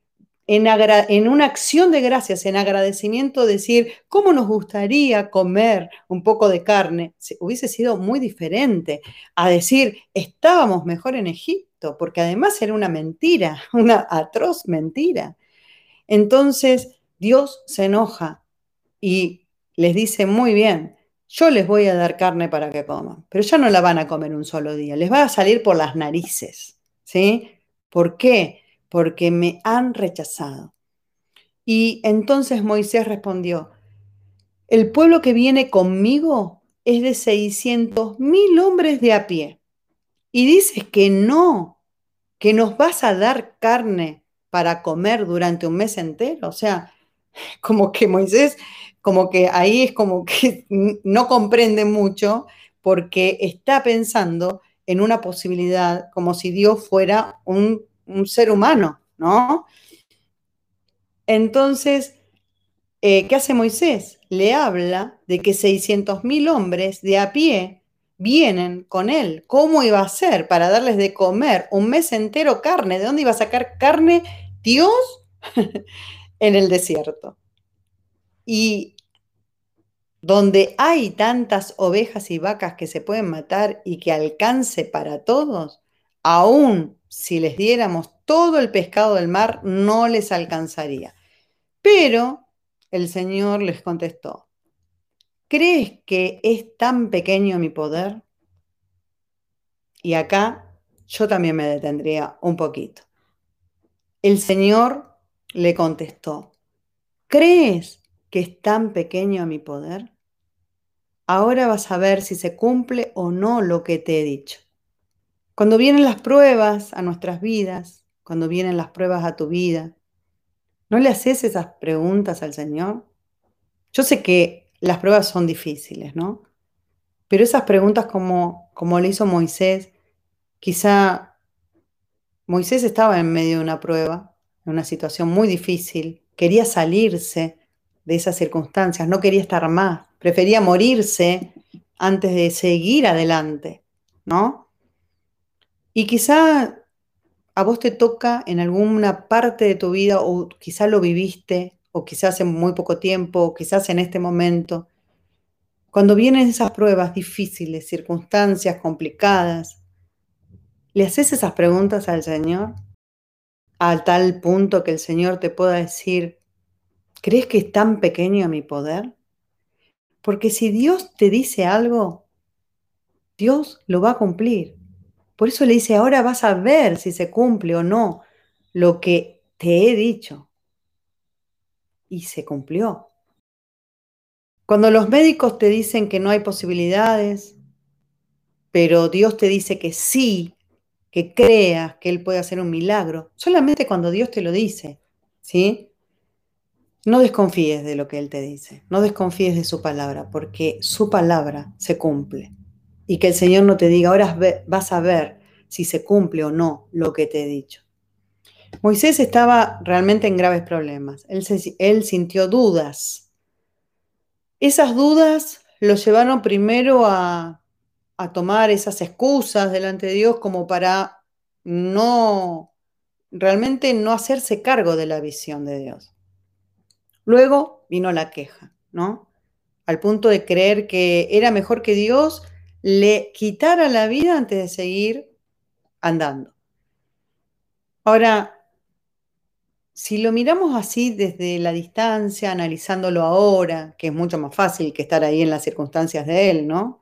en, una acción de gracias, en agradecimiento, decir, ¿cómo nos gustaría comer un poco de carne? hubiese sido muy diferente a decir, estábamos mejor en Egipto, porque además era una mentira, una atroz mentira. Entonces Dios se enoja y les dice, muy bien, yo les voy a dar carne para que coman, pero ya no la van a comer un solo día, les va a salir por las narices, ¿sí? ¿Por qué? porque me han rechazado. Y entonces Moisés respondió, el pueblo que viene conmigo es de 600 mil hombres de a pie. Y dices que no, que nos vas a dar carne para comer durante un mes entero. O sea, como que Moisés, como que ahí es como que no comprende mucho porque está pensando en una posibilidad como si Dios fuera un ser humano, ¿no? Entonces, eh, ¿qué hace Moisés? Le habla de que 600.000 hombres de a pie vienen con él. ¿Cómo iba a ser para darles de comer un mes entero carne? ¿De dónde iba a sacar carne Dios en el desierto? Y donde hay tantas ovejas y vacas que se pueden matar y que alcance para todos, aún si les diéramos todo el pescado del mar, no les alcanzaría. Pero el Señor les contestó, ¿crees que es tan pequeño mi poder? Y acá yo también me detendría un poquito. El Señor le contestó, ¿crees que es tan pequeño mi poder? Ahora vas a ver si se cumple o no lo que te he dicho. Cuando vienen las pruebas a nuestras vidas, cuando vienen las pruebas a tu vida, ¿no le haces esas preguntas al Señor? Yo sé que las pruebas son difíciles, ¿no? Pero esas preguntas como, como le hizo Moisés, quizá Moisés estaba en medio de una prueba, en una situación muy difícil, quería salirse de esas circunstancias, no quería estar más, prefería morirse antes de seguir adelante, ¿no? Y quizá a vos te toca en alguna parte de tu vida, o quizá lo viviste, o quizás hace muy poco tiempo, o quizás en este momento, cuando vienen esas pruebas difíciles, circunstancias complicadas, ¿le haces esas preguntas al Señor? A tal punto que el Señor te pueda decir, ¿crees que es tan pequeño mi poder? Porque si Dios te dice algo, Dios lo va a cumplir. Por eso le dice, ahora vas a ver si se cumple o no lo que te he dicho. Y se cumplió. Cuando los médicos te dicen que no hay posibilidades, pero Dios te dice que sí, que creas que Él puede hacer un milagro, solamente cuando Dios te lo dice, ¿sí? No desconfíes de lo que Él te dice, no desconfíes de su palabra, porque su palabra se cumple y que el Señor no te diga, ahora vas a ver si se cumple o no lo que te he dicho. Moisés estaba realmente en graves problemas. Él, sintió dudas. Esas dudas lo llevaron primero a, a tomar esas excusas delante de Dios como para no, realmente no hacerse cargo de la visión de Dios. Luego vino la queja, ¿no? Al punto de creer que era mejor que Dios le quitara la vida antes de seguir andando. Ahora, si lo miramos así desde la distancia, analizándolo ahora, que es mucho más fácil que estar ahí en las circunstancias de él, ¿no?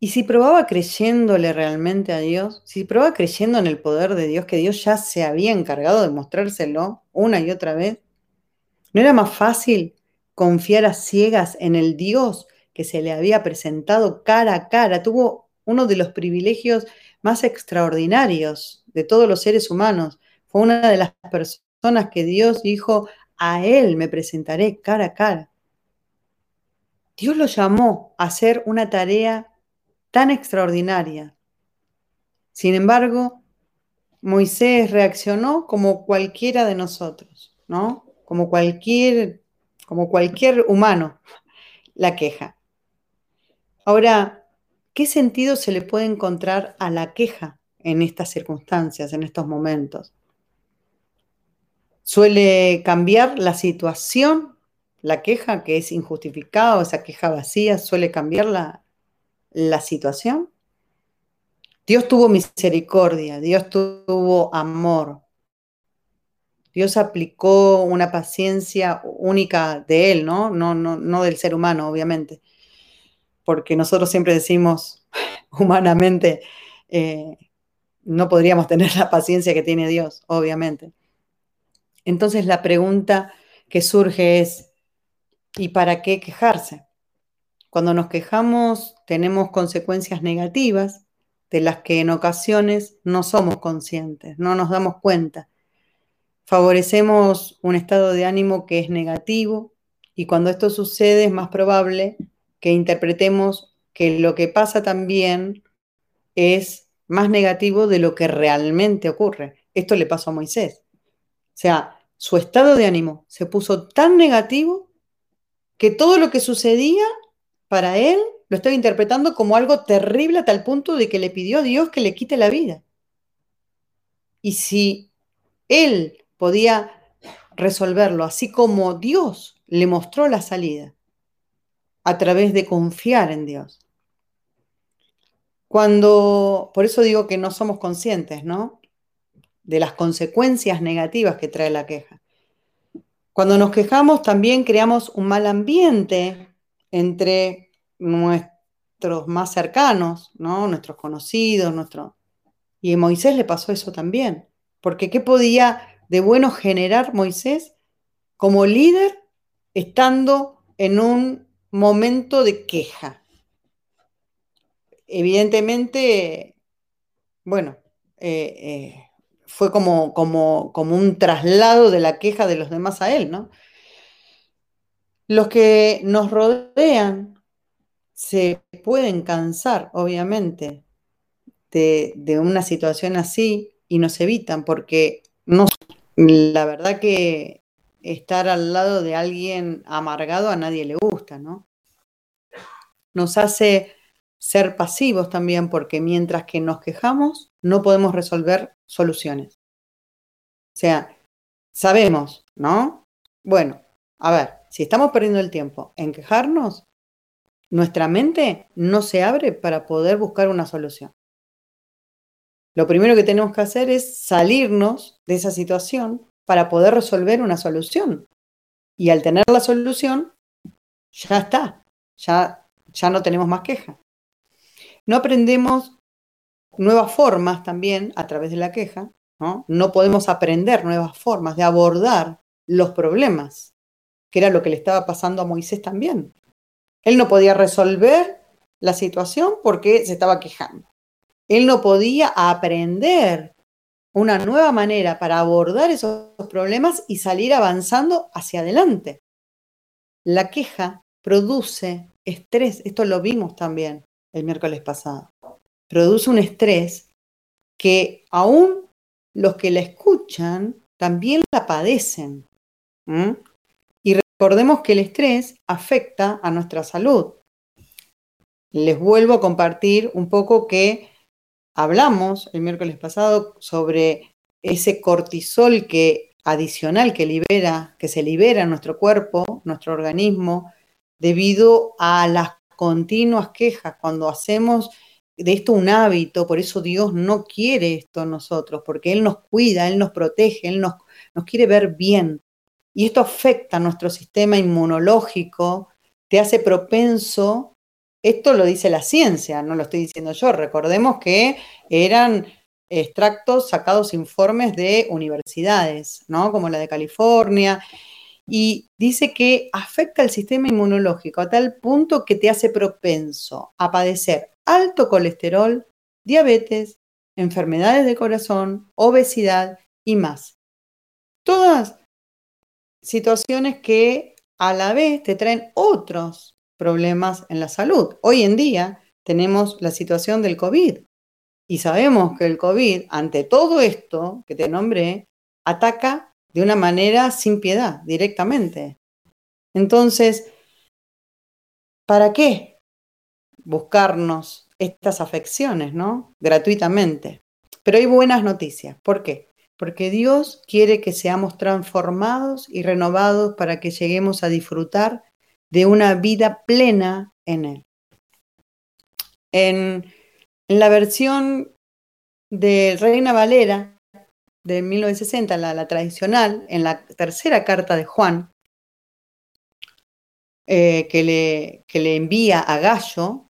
Y si probaba creyéndole realmente a Dios, si probaba creyendo en el poder de Dios, que Dios ya se había encargado de mostrárselo una y otra vez, ¿no era más fácil confiar a ciegas en el Dios que se le había presentado cara a cara, tuvo uno de los privilegios más extraordinarios de todos los seres humanos. Fue una de las personas que Dios dijo, a Él me presentaré cara a cara. Dios lo llamó a hacer una tarea tan extraordinaria. Sin embargo, Moisés reaccionó como cualquiera de nosotros, ¿no? Como cualquier, como cualquier humano, la queja. Ahora, ¿qué sentido se le puede encontrar a la queja en estas circunstancias, en estos momentos? ¿Suele cambiar la situación? La queja que es injustificada, esa queja vacía, suele cambiar la, la situación. Dios tuvo misericordia, Dios tuvo amor. Dios aplicó una paciencia única de Él, ¿no? No, no, no del ser humano, obviamente. Porque nosotros siempre decimos, humanamente, eh, no podríamos tener la paciencia que tiene Dios, obviamente. Entonces la pregunta que surge es, ¿y para qué quejarse? Cuando nos quejamos tenemos consecuencias negativas de las que en ocasiones no somos conscientes, no nos damos cuenta. Favorecemos un estado de ánimo que es negativo y cuando esto sucede es más probable que interpretemos que lo que pasa también es más negativo de lo que realmente ocurre. Esto le pasó a Moisés. Sea, su estado de ánimo se puso tan negativo que todo lo que sucedía para él lo estaba interpretando como algo terrible a tal punto de que le pidió a Dios que le quite la vida. Y si él podía resolverlo, así como Dios le mostró la salida, a través de confiar en Dios. Cuando, por eso digo que no somos conscientes, ¿no? De las consecuencias negativas que trae la queja. Cuando nos quejamos también creamos un mal ambiente entre nuestros más cercanos, ¿no? Nuestros conocidos, nuestro... Y a Moisés le pasó eso también, porque ¿qué podía de bueno generar Moisés como líder estando en un momento de queja? Evidentemente, bueno, eh, eh, fue como, como, como un traslado de la queja de los demás a él, ¿no? Los que nos rodean se pueden cansar, obviamente, de, una situación así y nos evitan, porque no, la verdad que estar al lado de alguien amargado a nadie le gusta, ¿no? Nos hace ser pasivos también, porque mientras que nos quejamos, no podemos resolver soluciones. O sea, sabemos, ¿no? Bueno, a ver, si estamos perdiendo el tiempo en quejarnos, nuestra mente no se abre para poder buscar una solución. Lo primero que tenemos que hacer es salirnos de esa situación para poder resolver una solución. Y al tener la solución, ya está, ya, ya no tenemos más queja. No aprendemos nuevas formas también a través de la queja, ¿no? No podemos aprender nuevas formas de abordar los problemas que era lo que le estaba pasando a Moisés también. Él no podía resolver la situación porque se estaba quejando. Él no podía aprender una nueva manera para abordar esos problemas y salir avanzando hacia adelante. La queja produce estrés, esto lo vimos también el miércoles pasado. Produce un estrés que aún los que la escuchan también la padecen. Recordemos que el estrés afecta a nuestra salud. Les vuelvo a compartir un poco que hablamos el miércoles pasado sobre ese cortisol que adicional que libera, que se libera en nuestro cuerpo, nuestro organismo, debido a las continuas quejas. Cuando hacemos de esto un hábito, por eso Dios no quiere esto nosotros, porque Él nos cuida, Él nos protege, Él nos, nos quiere ver bien. Y esto afecta a nuestro sistema inmunológico, te hace propenso, esto lo dice la ciencia, no lo estoy diciendo yo, recordemos que eran extractos sacados informes de universidades, ¿no? Como la de California, y dice que afecta al sistema inmunológico a tal punto que te hace propenso a padecer alto colesterol, diabetes, enfermedades de corazón, obesidad y más. Todas situaciones que a la vez te traen otros problemas en la salud. Hoy en día tenemos la situación del COVID Y sabemos que el COVID, ante todo esto que te nombré, ataca de una manera sin piedad, directamente. Entonces, ¿para qué buscarnos estas afecciones, ¿no? Gratuitamente. Pero hay buenas noticias. ¿Por qué? Porque Dios quiere que seamos transformados y renovados para que lleguemos a disfrutar de una vida plena en Él. En, la versión de Reina Valera de 1960, la, tradicional, en la tercera carta de Juan, eh, que, le, que le envía a Gallo,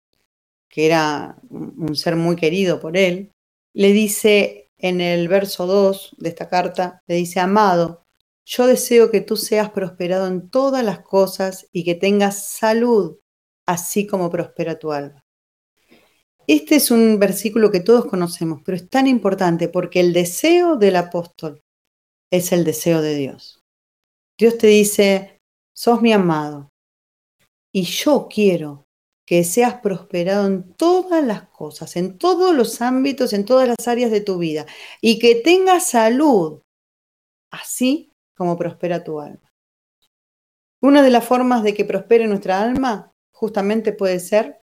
que era un ser muy querido por él, le dice en el verso 2 de esta carta, le dice, amado, yo deseo que tú seas prosperado en todas las cosas y que tengas salud, así como prospera tu alma. Este es un versículo que todos conocemos, pero es tan importante porque el deseo del apóstol es el deseo de Dios. Dios te dice, sos mi amado y yo quiero que seas prosperado en todas las cosas, en todos los ámbitos, en todas las áreas de tu vida y que tengas salud, así como prospera tu alma. Una de las formas de que prospere nuestra alma justamente puede ser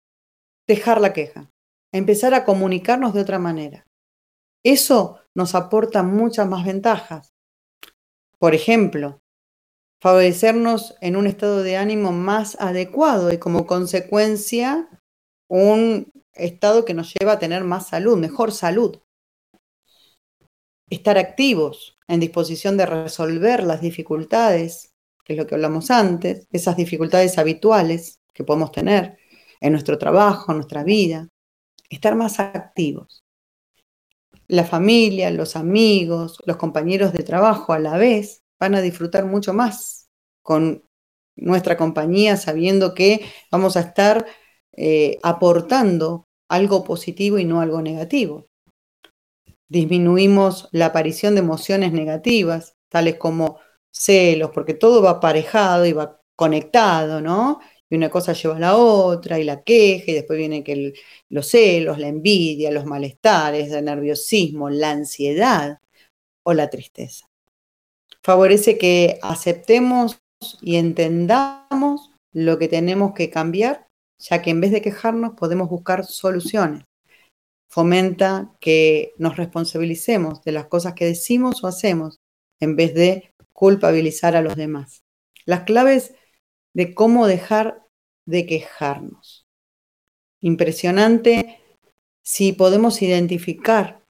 dejar la queja, empezar a comunicarnos de otra manera. Eso nos aporta muchas más ventajas. Por ejemplo, favorecernos en un estado de ánimo más adecuado y como consecuencia un estado que nos lleva a tener más salud, mejor salud. Estar activos, en disposición de resolver las dificultades, que es lo que hablamos antes, esas dificultades habituales que podemos tener en nuestro trabajo, en nuestra vida. Estar más activos. La familia, los amigos, los compañeros de trabajo a la vez van a disfrutar mucho más con nuestra compañía sabiendo que vamos a estar eh, aportando algo positivo y no algo negativo. Disminuimos la aparición de emociones negativas, tales como celos, porque todo va aparejado y va conectado, ¿no? Y una cosa lleva a la otra, y la queja, y después viene que los celos, la envidia, los malestares, el nerviosismo, la ansiedad o la tristeza favorece que aceptemos y entendamos lo que tenemos que cambiar, ya que en vez de quejarnos podemos buscar soluciones. Fomenta que nos responsabilicemos de las cosas que decimos o hacemos en vez de culpabilizar a los demás. Las claves de cómo dejar de quejarnos. Impresionante si podemos identificar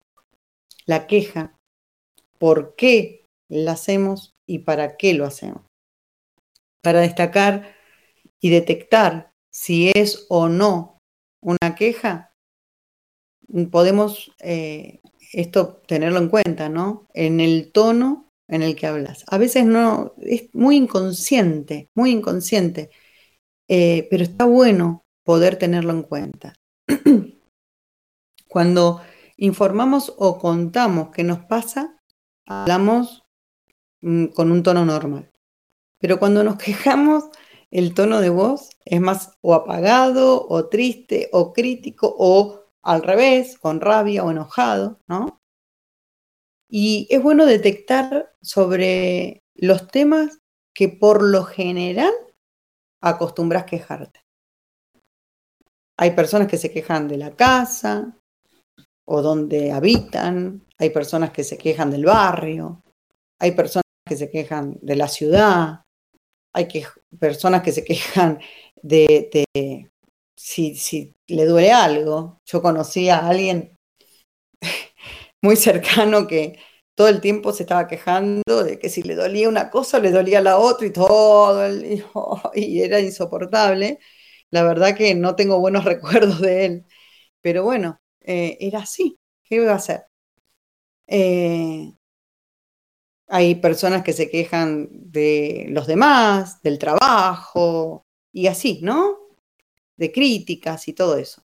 la queja, por qué la hacemos y para qué lo hacemos. Para destacar y detectar si es o no una queja, podemos eh, esto tenerlo en cuenta, ¿no? En el tono en el que hablas. A veces no, es muy inconsciente, muy inconsciente, eh, pero está bueno poder tenerlo en cuenta. Cuando informamos o contamos qué nos pasa, hablamos con un tono normal. Pero cuando nos quejamos, el tono de voz es más o apagado, o triste, o crítico, o al revés, con rabia o enojado, ¿no? Y es bueno detectar sobre los temas que por lo general acostumbras quejarte. Hay personas que se quejan de la casa o donde habitan, hay personas que se quejan del barrio, hay personas que se quejan de la ciudad, hay que, personas que se quejan de, si, si, le duele algo. Yo conocí a alguien muy cercano que todo el tiempo se estaba quejando de que si le dolía una cosa, le dolía la otra y todo, y era insoportable. La verdad que no tengo buenos recuerdos de él, pero bueno, eh, era así. ¿Qué iba a hacer? Eh, hay personas que se quejan de los demás, del trabajo y así, ¿no? De críticas y todo eso.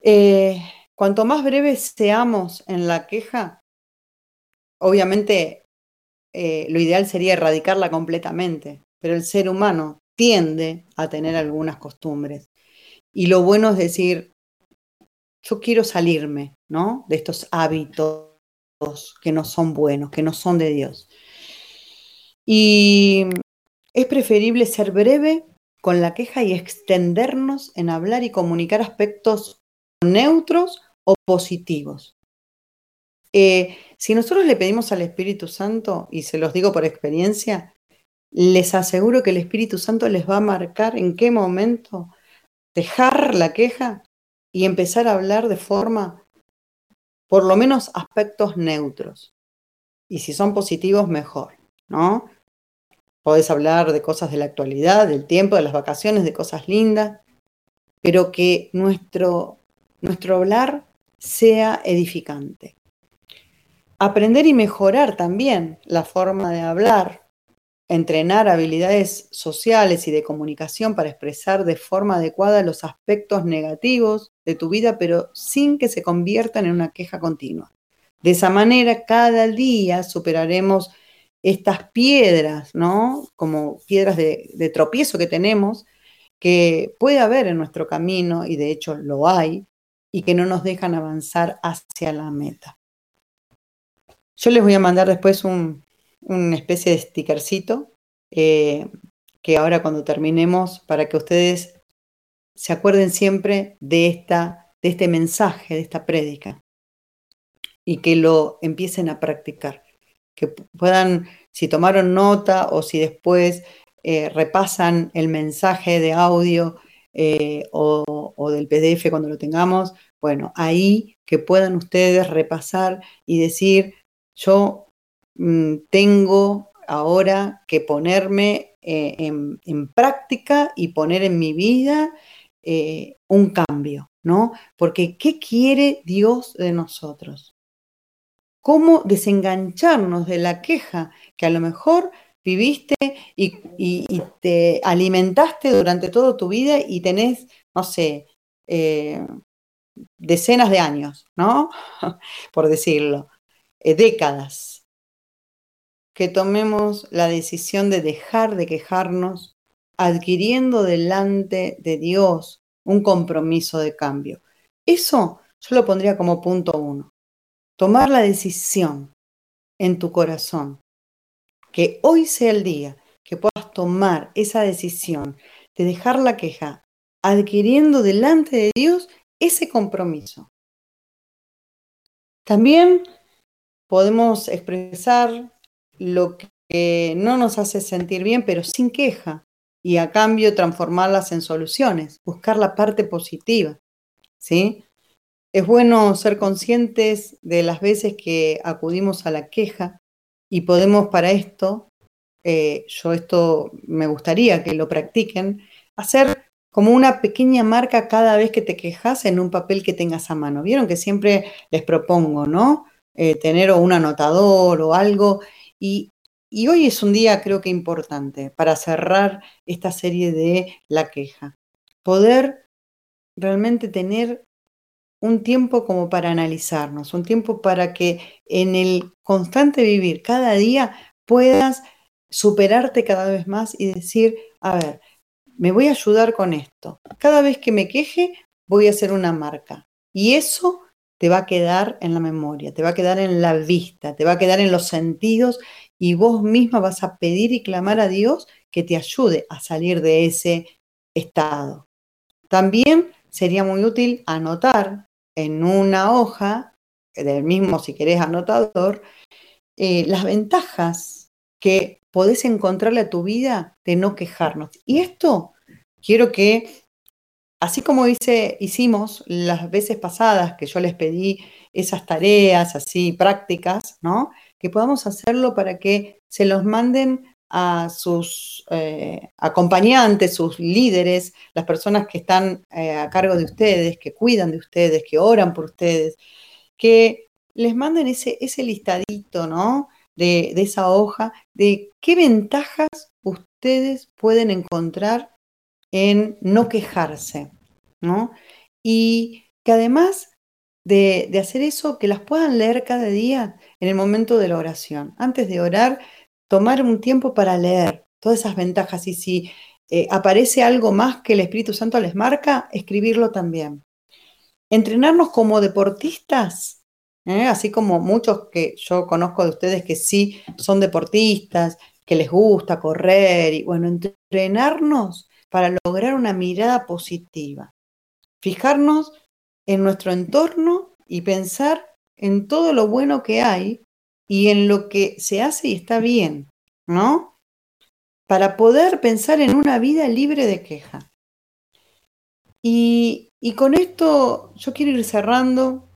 Eh, cuanto más breves seamos en la queja, obviamente eh, lo ideal sería erradicarla completamente, pero el ser humano tiende a tener algunas costumbres. Y lo bueno es decir, yo quiero salirme, ¿no? De estos hábitos que no son buenos, que no son de Dios. Y es preferible ser breve con la queja y extendernos en hablar y comunicar aspectos neutros o positivos. Eh, si nosotros le pedimos al Espíritu Santo, y se los digo por experiencia, les aseguro que el Espíritu Santo les va a marcar en qué momento dejar la queja y empezar a hablar de forma, por lo menos aspectos neutros. Y si son positivos, mejor, ¿no? Podés hablar de cosas de la actualidad, del tiempo, de las vacaciones, de cosas lindas, pero que nuestro, nuestro hablar sea edificante. Aprender y mejorar también la forma de hablar, entrenar habilidades sociales y de comunicación para expresar de forma adecuada los aspectos negativos de tu vida, pero sin que se conviertan en una queja continua. De esa manera, cada día superaremos estas piedras, ¿no? Como piedras de, tropiezo que tenemos, que puede haber en nuestro camino, y de hecho lo hay, y que no nos dejan avanzar hacia la meta. Yo les voy a mandar después un, una especie de stickercito eh, que ahora cuando terminemos, para que ustedes se acuerden siempre de, esta, de este mensaje, de esta prédica, y que lo empiecen a practicar. Que puedan, si tomaron nota o si después eh, repasan el mensaje de audio eh, o, del PDF cuando lo tengamos, bueno, ahí que puedan ustedes repasar y decir, yo tengo ahora que ponerme eh, en, práctica y poner en mi vida un cambio, ¿no? Porque ¿qué quiere Dios de nosotros? cómo desengancharnos de la queja que a lo mejor viviste y, te alimentaste durante toda tu vida y tenés, no sé, eh, decenas de años, ¿no? Por decirlo, eh, décadas. Que tomemos la decisión de dejar de quejarnos, adquiriendo delante de Dios un compromiso de cambio. Eso yo lo pondría como punto uno tomar la decisión en tu corazón, que hoy sea el día que puedas tomar esa decisión de dejar la queja, adquiriendo delante de Dios ese compromiso. También podemos expresar lo que no nos hace sentir bien, pero sin queja, y a cambio transformarlas en soluciones, buscar la parte positiva, ¿sí? Es bueno ser conscientes de las veces que acudimos a la queja y podemos para esto, eh, yo esto me gustaría que lo practiquen, hacer como una pequeña marca cada vez que te quejas en un papel que tengas a mano. Vieron que siempre les propongo, ¿no? Eh, tener un anotador o algo. Y, hoy es un día creo que importante para cerrar esta serie de la queja. Poder realmente tener un tiempo como para analizarnos, un tiempo para que en el constante vivir cada día puedas superarte cada vez más y decir, a ver, me voy a ayudar con esto. Cada vez que me queje, voy a hacer una marca. Y eso te va a quedar en la memoria, te va a quedar en la vista, te va a quedar en los sentidos y vos misma vas a pedir y clamar a Dios que te ayude a salir de ese estado. También sería muy útil anotar en una hoja, del mismo si querés anotador, eh, las ventajas que podés encontrarle a tu vida de no quejarnos. Y esto quiero que, así como hice, hicimos las veces pasadas que yo les pedí esas tareas así prácticas, ¿no? Que podamos hacerlo para que se los manden a sus eh, acompañantes, sus líderes, las personas que están eh, a cargo de ustedes, que cuidan de ustedes, que oran por ustedes, que les manden ese, listadito, ¿no? De esa hoja, de qué ventajas ustedes pueden encontrar en no quejarse, ¿no? Y que además de, de, hacer eso, que las puedan leer cada día en el momento de la oración. Antes de orar, tomar un tiempo para leer todas esas ventajas y si eh, aparece algo más que el Espíritu Santo les marca, escribirlo también. entrenarnos como deportistas, ¿eh? así como muchos que yo conozco de ustedes que sí son deportistas, que les gusta correr y bueno, entrenarnos para lograr una mirada positiva. Fijarnos en nuestro entorno y pensar en todo lo bueno que hay y en lo que se hace y está bien, ¿no? Para poder pensar en una vida libre de queja. Y, con esto yo quiero ir cerrando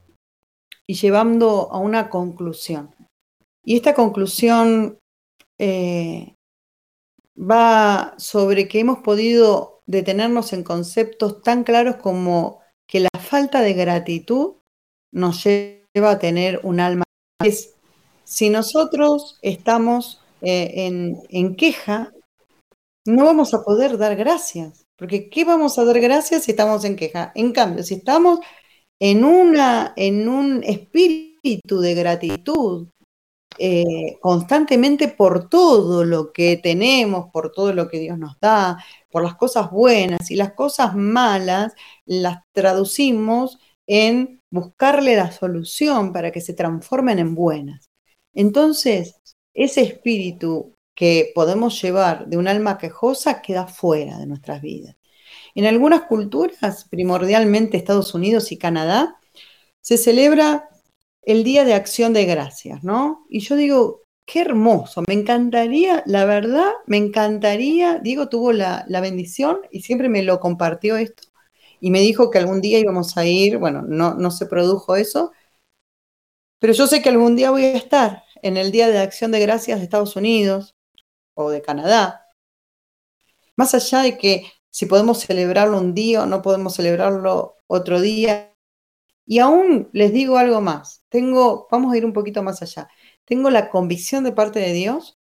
y llevando a una conclusión. Y esta conclusión eh, va sobre que hemos podido detenernos en conceptos tan claros como que la falta de gratitud nos lleva a tener un alma. Es, si nosotros estamos eh, en, en queja, no vamos a poder dar gracias, porque ¿qué vamos a dar gracias si estamos en queja? En cambio, si estamos en, una, en un espíritu de gratitud, eh, constantemente por todo lo que tenemos, por todo lo que Dios nos da, por las cosas buenas y las cosas malas, las traducimos en buscarle la solución para que se transformen en buenas. Entonces, ese espíritu que podemos llevar de un alma quejosa queda fuera de nuestras vidas. En algunas culturas, primordialmente Estados Unidos y Canadá, se celebra el Día de Acción de Gracias, ¿no? Y yo digo, qué hermoso, me encantaría, la verdad, me encantaría, Diego tuvo la, bendición y siempre me lo compartió esto y me dijo que algún día íbamos a ir, bueno, no, no se produjo eso, pero yo sé que algún día voy a estar en el Día de Acción de Gracias de Estados Unidos o de Canadá. Más allá de que si podemos celebrarlo un día o no podemos celebrarlo otro día, y aún les digo algo más, tengo, vamos a ir un poquito más allá, tengo la convicción de parte de Dios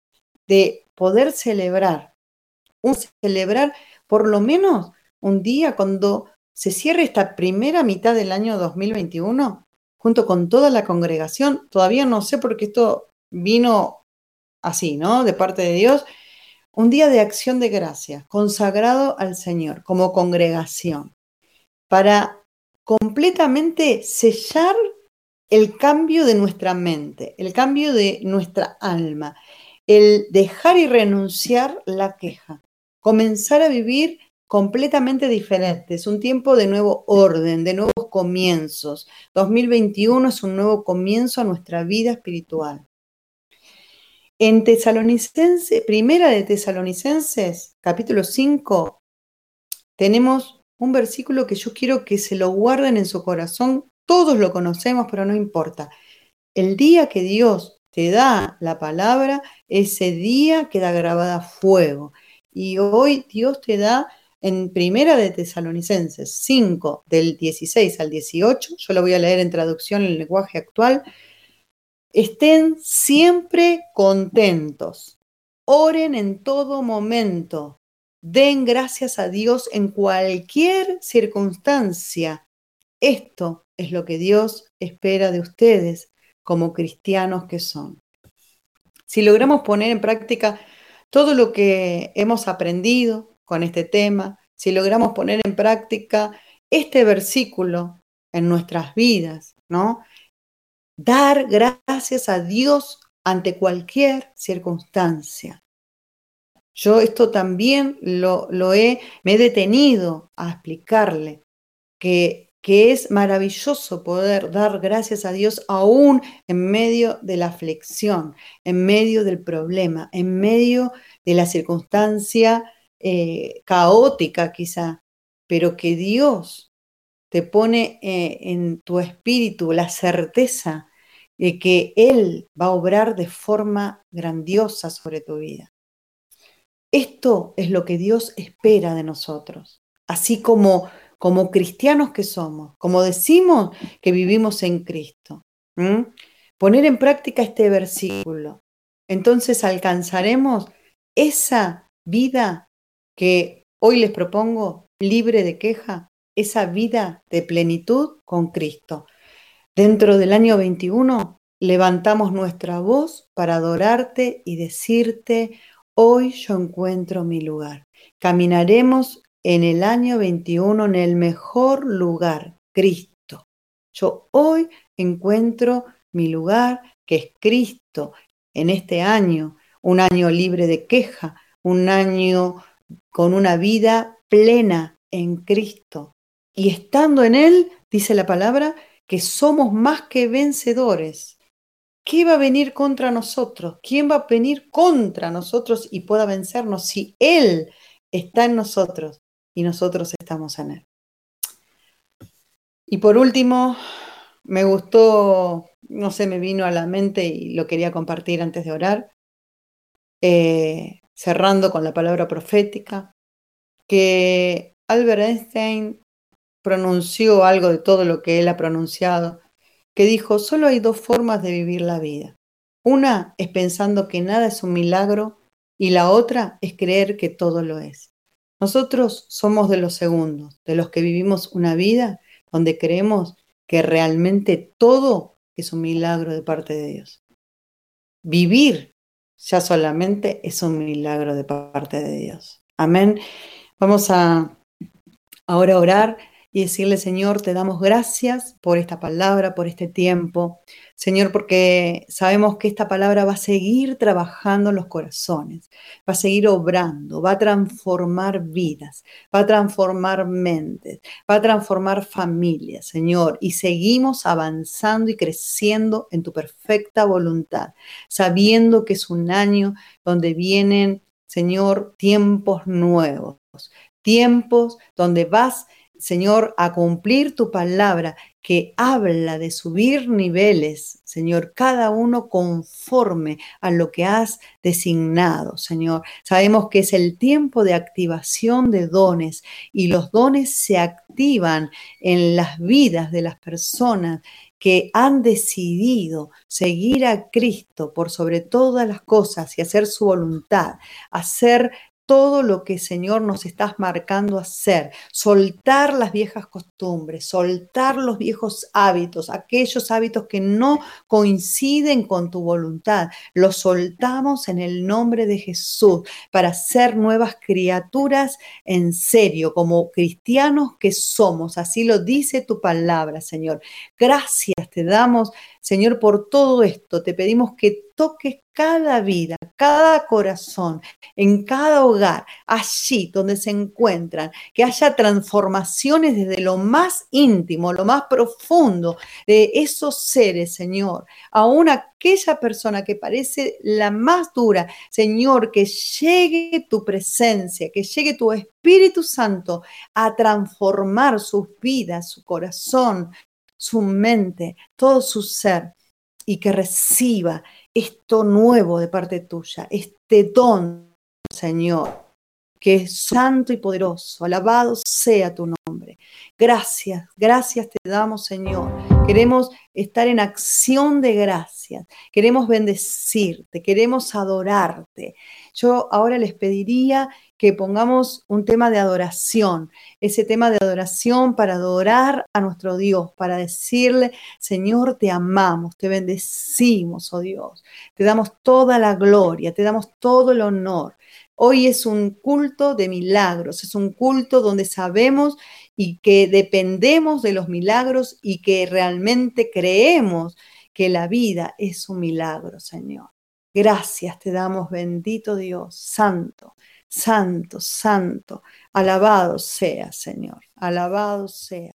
de poder celebrar, un celebrar por lo menos un día cuando se cierre esta primera mitad del año 2021, junto con toda la congregación, todavía no sé por qué esto vino así, ¿no? De parte de Dios, un día de acción de gracia, consagrado al Señor como congregación, para completamente sellar el cambio de nuestra mente, el cambio de nuestra alma, el dejar y renunciar la queja, comenzar a vivir completamente diferente. Es un tiempo de nuevo orden, de nuevos comienzos. 2021 es un nuevo comienzo a nuestra vida espiritual. En Tesalonicenses, primera de Tesalonicenses, capítulo 5, tenemos un versículo que yo quiero que se lo guarden en su corazón. Todos lo conocemos, pero no importa. El día que Dios te da la palabra, ese día queda grabada a fuego. Y hoy Dios te da en Primera de Tesalonicenses 5, del 16 al 18, yo lo voy a leer en traducción en el lenguaje actual, estén siempre contentos, oren en todo momento, Den gracias a Dios en cualquier circunstancia. Esto es lo que Dios espera de ustedes como cristianos que son. Si logramos poner en práctica todo lo que hemos aprendido con este tema, si logramos poner en práctica este versículo en nuestras vidas, ¿no? Dar gracias a Dios ante cualquier circunstancia. Yo esto también lo, he, me he detenido a explicarle, que, que es maravilloso poder dar gracias a Dios aún en medio de la aflicción, en medio del problema, en medio de la circunstancia eh, caótica quizá, pero que Dios te pone eh, en tu espíritu la certeza de que Él va a obrar de forma grandiosa sobre tu vida. Esto es lo que Dios espera de nosotros, así como como cristianos que somos, como decimos que vivimos en Cristo. Poner en práctica este versículo. Entonces alcanzaremos esa vida que hoy les propongo, libre de queja, esa vida de plenitud con Cristo. Dentro del año 21 levantamos nuestra voz para adorarte y decirte, Hoy yo encuentro mi lugar. Caminaremos en el año 21 en el mejor lugar, Cristo. Yo hoy encuentro mi lugar, que es Cristo, en este año, un año libre de queja, un año con una vida plena en Cristo. Y estando en Él, dice la palabra, que somos más que vencedores. ¿Qué va a venir contra nosotros? ¿Quién va a venir contra nosotros y pueda vencernos si Él está en nosotros y nosotros estamos en Él? Y por último, me gustó, no sé, me vino a la mente y lo quería compartir antes de orar, eh, cerrando con la palabra profética, que Albert Einstein pronunció algo de todo lo que él ha pronunciado, que dijo, solo hay dos formas de vivir la vida. Una es pensando que nada es un milagro y la otra es creer que todo lo es. Nosotros somos de los segundos, de los que vivimos una vida donde creemos que realmente todo es un milagro de parte de Dios. Vivir ya solamente es un milagro de parte de Dios. Amén. Vamos a ahora orar y decirle, Señor, te damos gracias por esta palabra, por este tiempo. Señor, porque sabemos que esta palabra va a seguir trabajando en los corazones, va a seguir obrando, va a transformar vidas, va a transformar mentes, va a transformar familias, Señor. Y seguimos avanzando y creciendo en tu perfecta voluntad, sabiendo que es un año donde vienen, Señor, tiempos nuevos, tiempos donde vas Señor, a cumplir tu palabra que habla de subir niveles, Señor, cada uno conforme a lo que has designado, Señor. Sabemos que es el tiempo de activación de dones y los dones se activan en las vidas de las personas que han decidido seguir a Cristo por sobre todas las cosas y hacer su voluntad, hacer todo lo que, Señor, nos estás marcando hacer. Soltar las viejas costumbres, soltar los viejos hábitos, aquellos hábitos que no coinciden con tu voluntad. Los soltamos en el nombre de Jesús para ser nuevas criaturas en serio, como cristianos que somos. Así lo dice tu palabra, Señor. Gracias te damos, Señor, por todo esto. Te pedimos que toques cada vida, cada corazón, en cada hogar, allí donde se encuentran, que haya transformaciones desde lo más íntimo, lo más profundo de esos seres, Señor. Aún aquella persona que parece la más dura, Señor, que llegue tu presencia, que llegue tu Espíritu Santo a transformar sus vidas, su corazón, su mente, todo su ser y que reciba esto nuevo de parte tuya, este don, Señor, que es santo y poderoso. Alabado sea tu nombre. Gracias, gracias te damos, Señor. Queremos estar en acción de gracias. Queremos bendecirte, queremos adorarte. Yo ahora les pediría que pongamos un tema de adoración, ese tema de adoración para adorar a nuestro Dios, para decirle, Señor, te amamos, te bendecimos, oh Dios, te damos toda la gloria, te damos todo el honor. Hoy es un culto de milagros, es un culto donde sabemos y que dependemos de los milagros y que realmente creemos que la vida es un milagro, Señor. Gracias te damos, bendito Dios, santo. Santo, santo, alabado sea, Señor, alabado sea.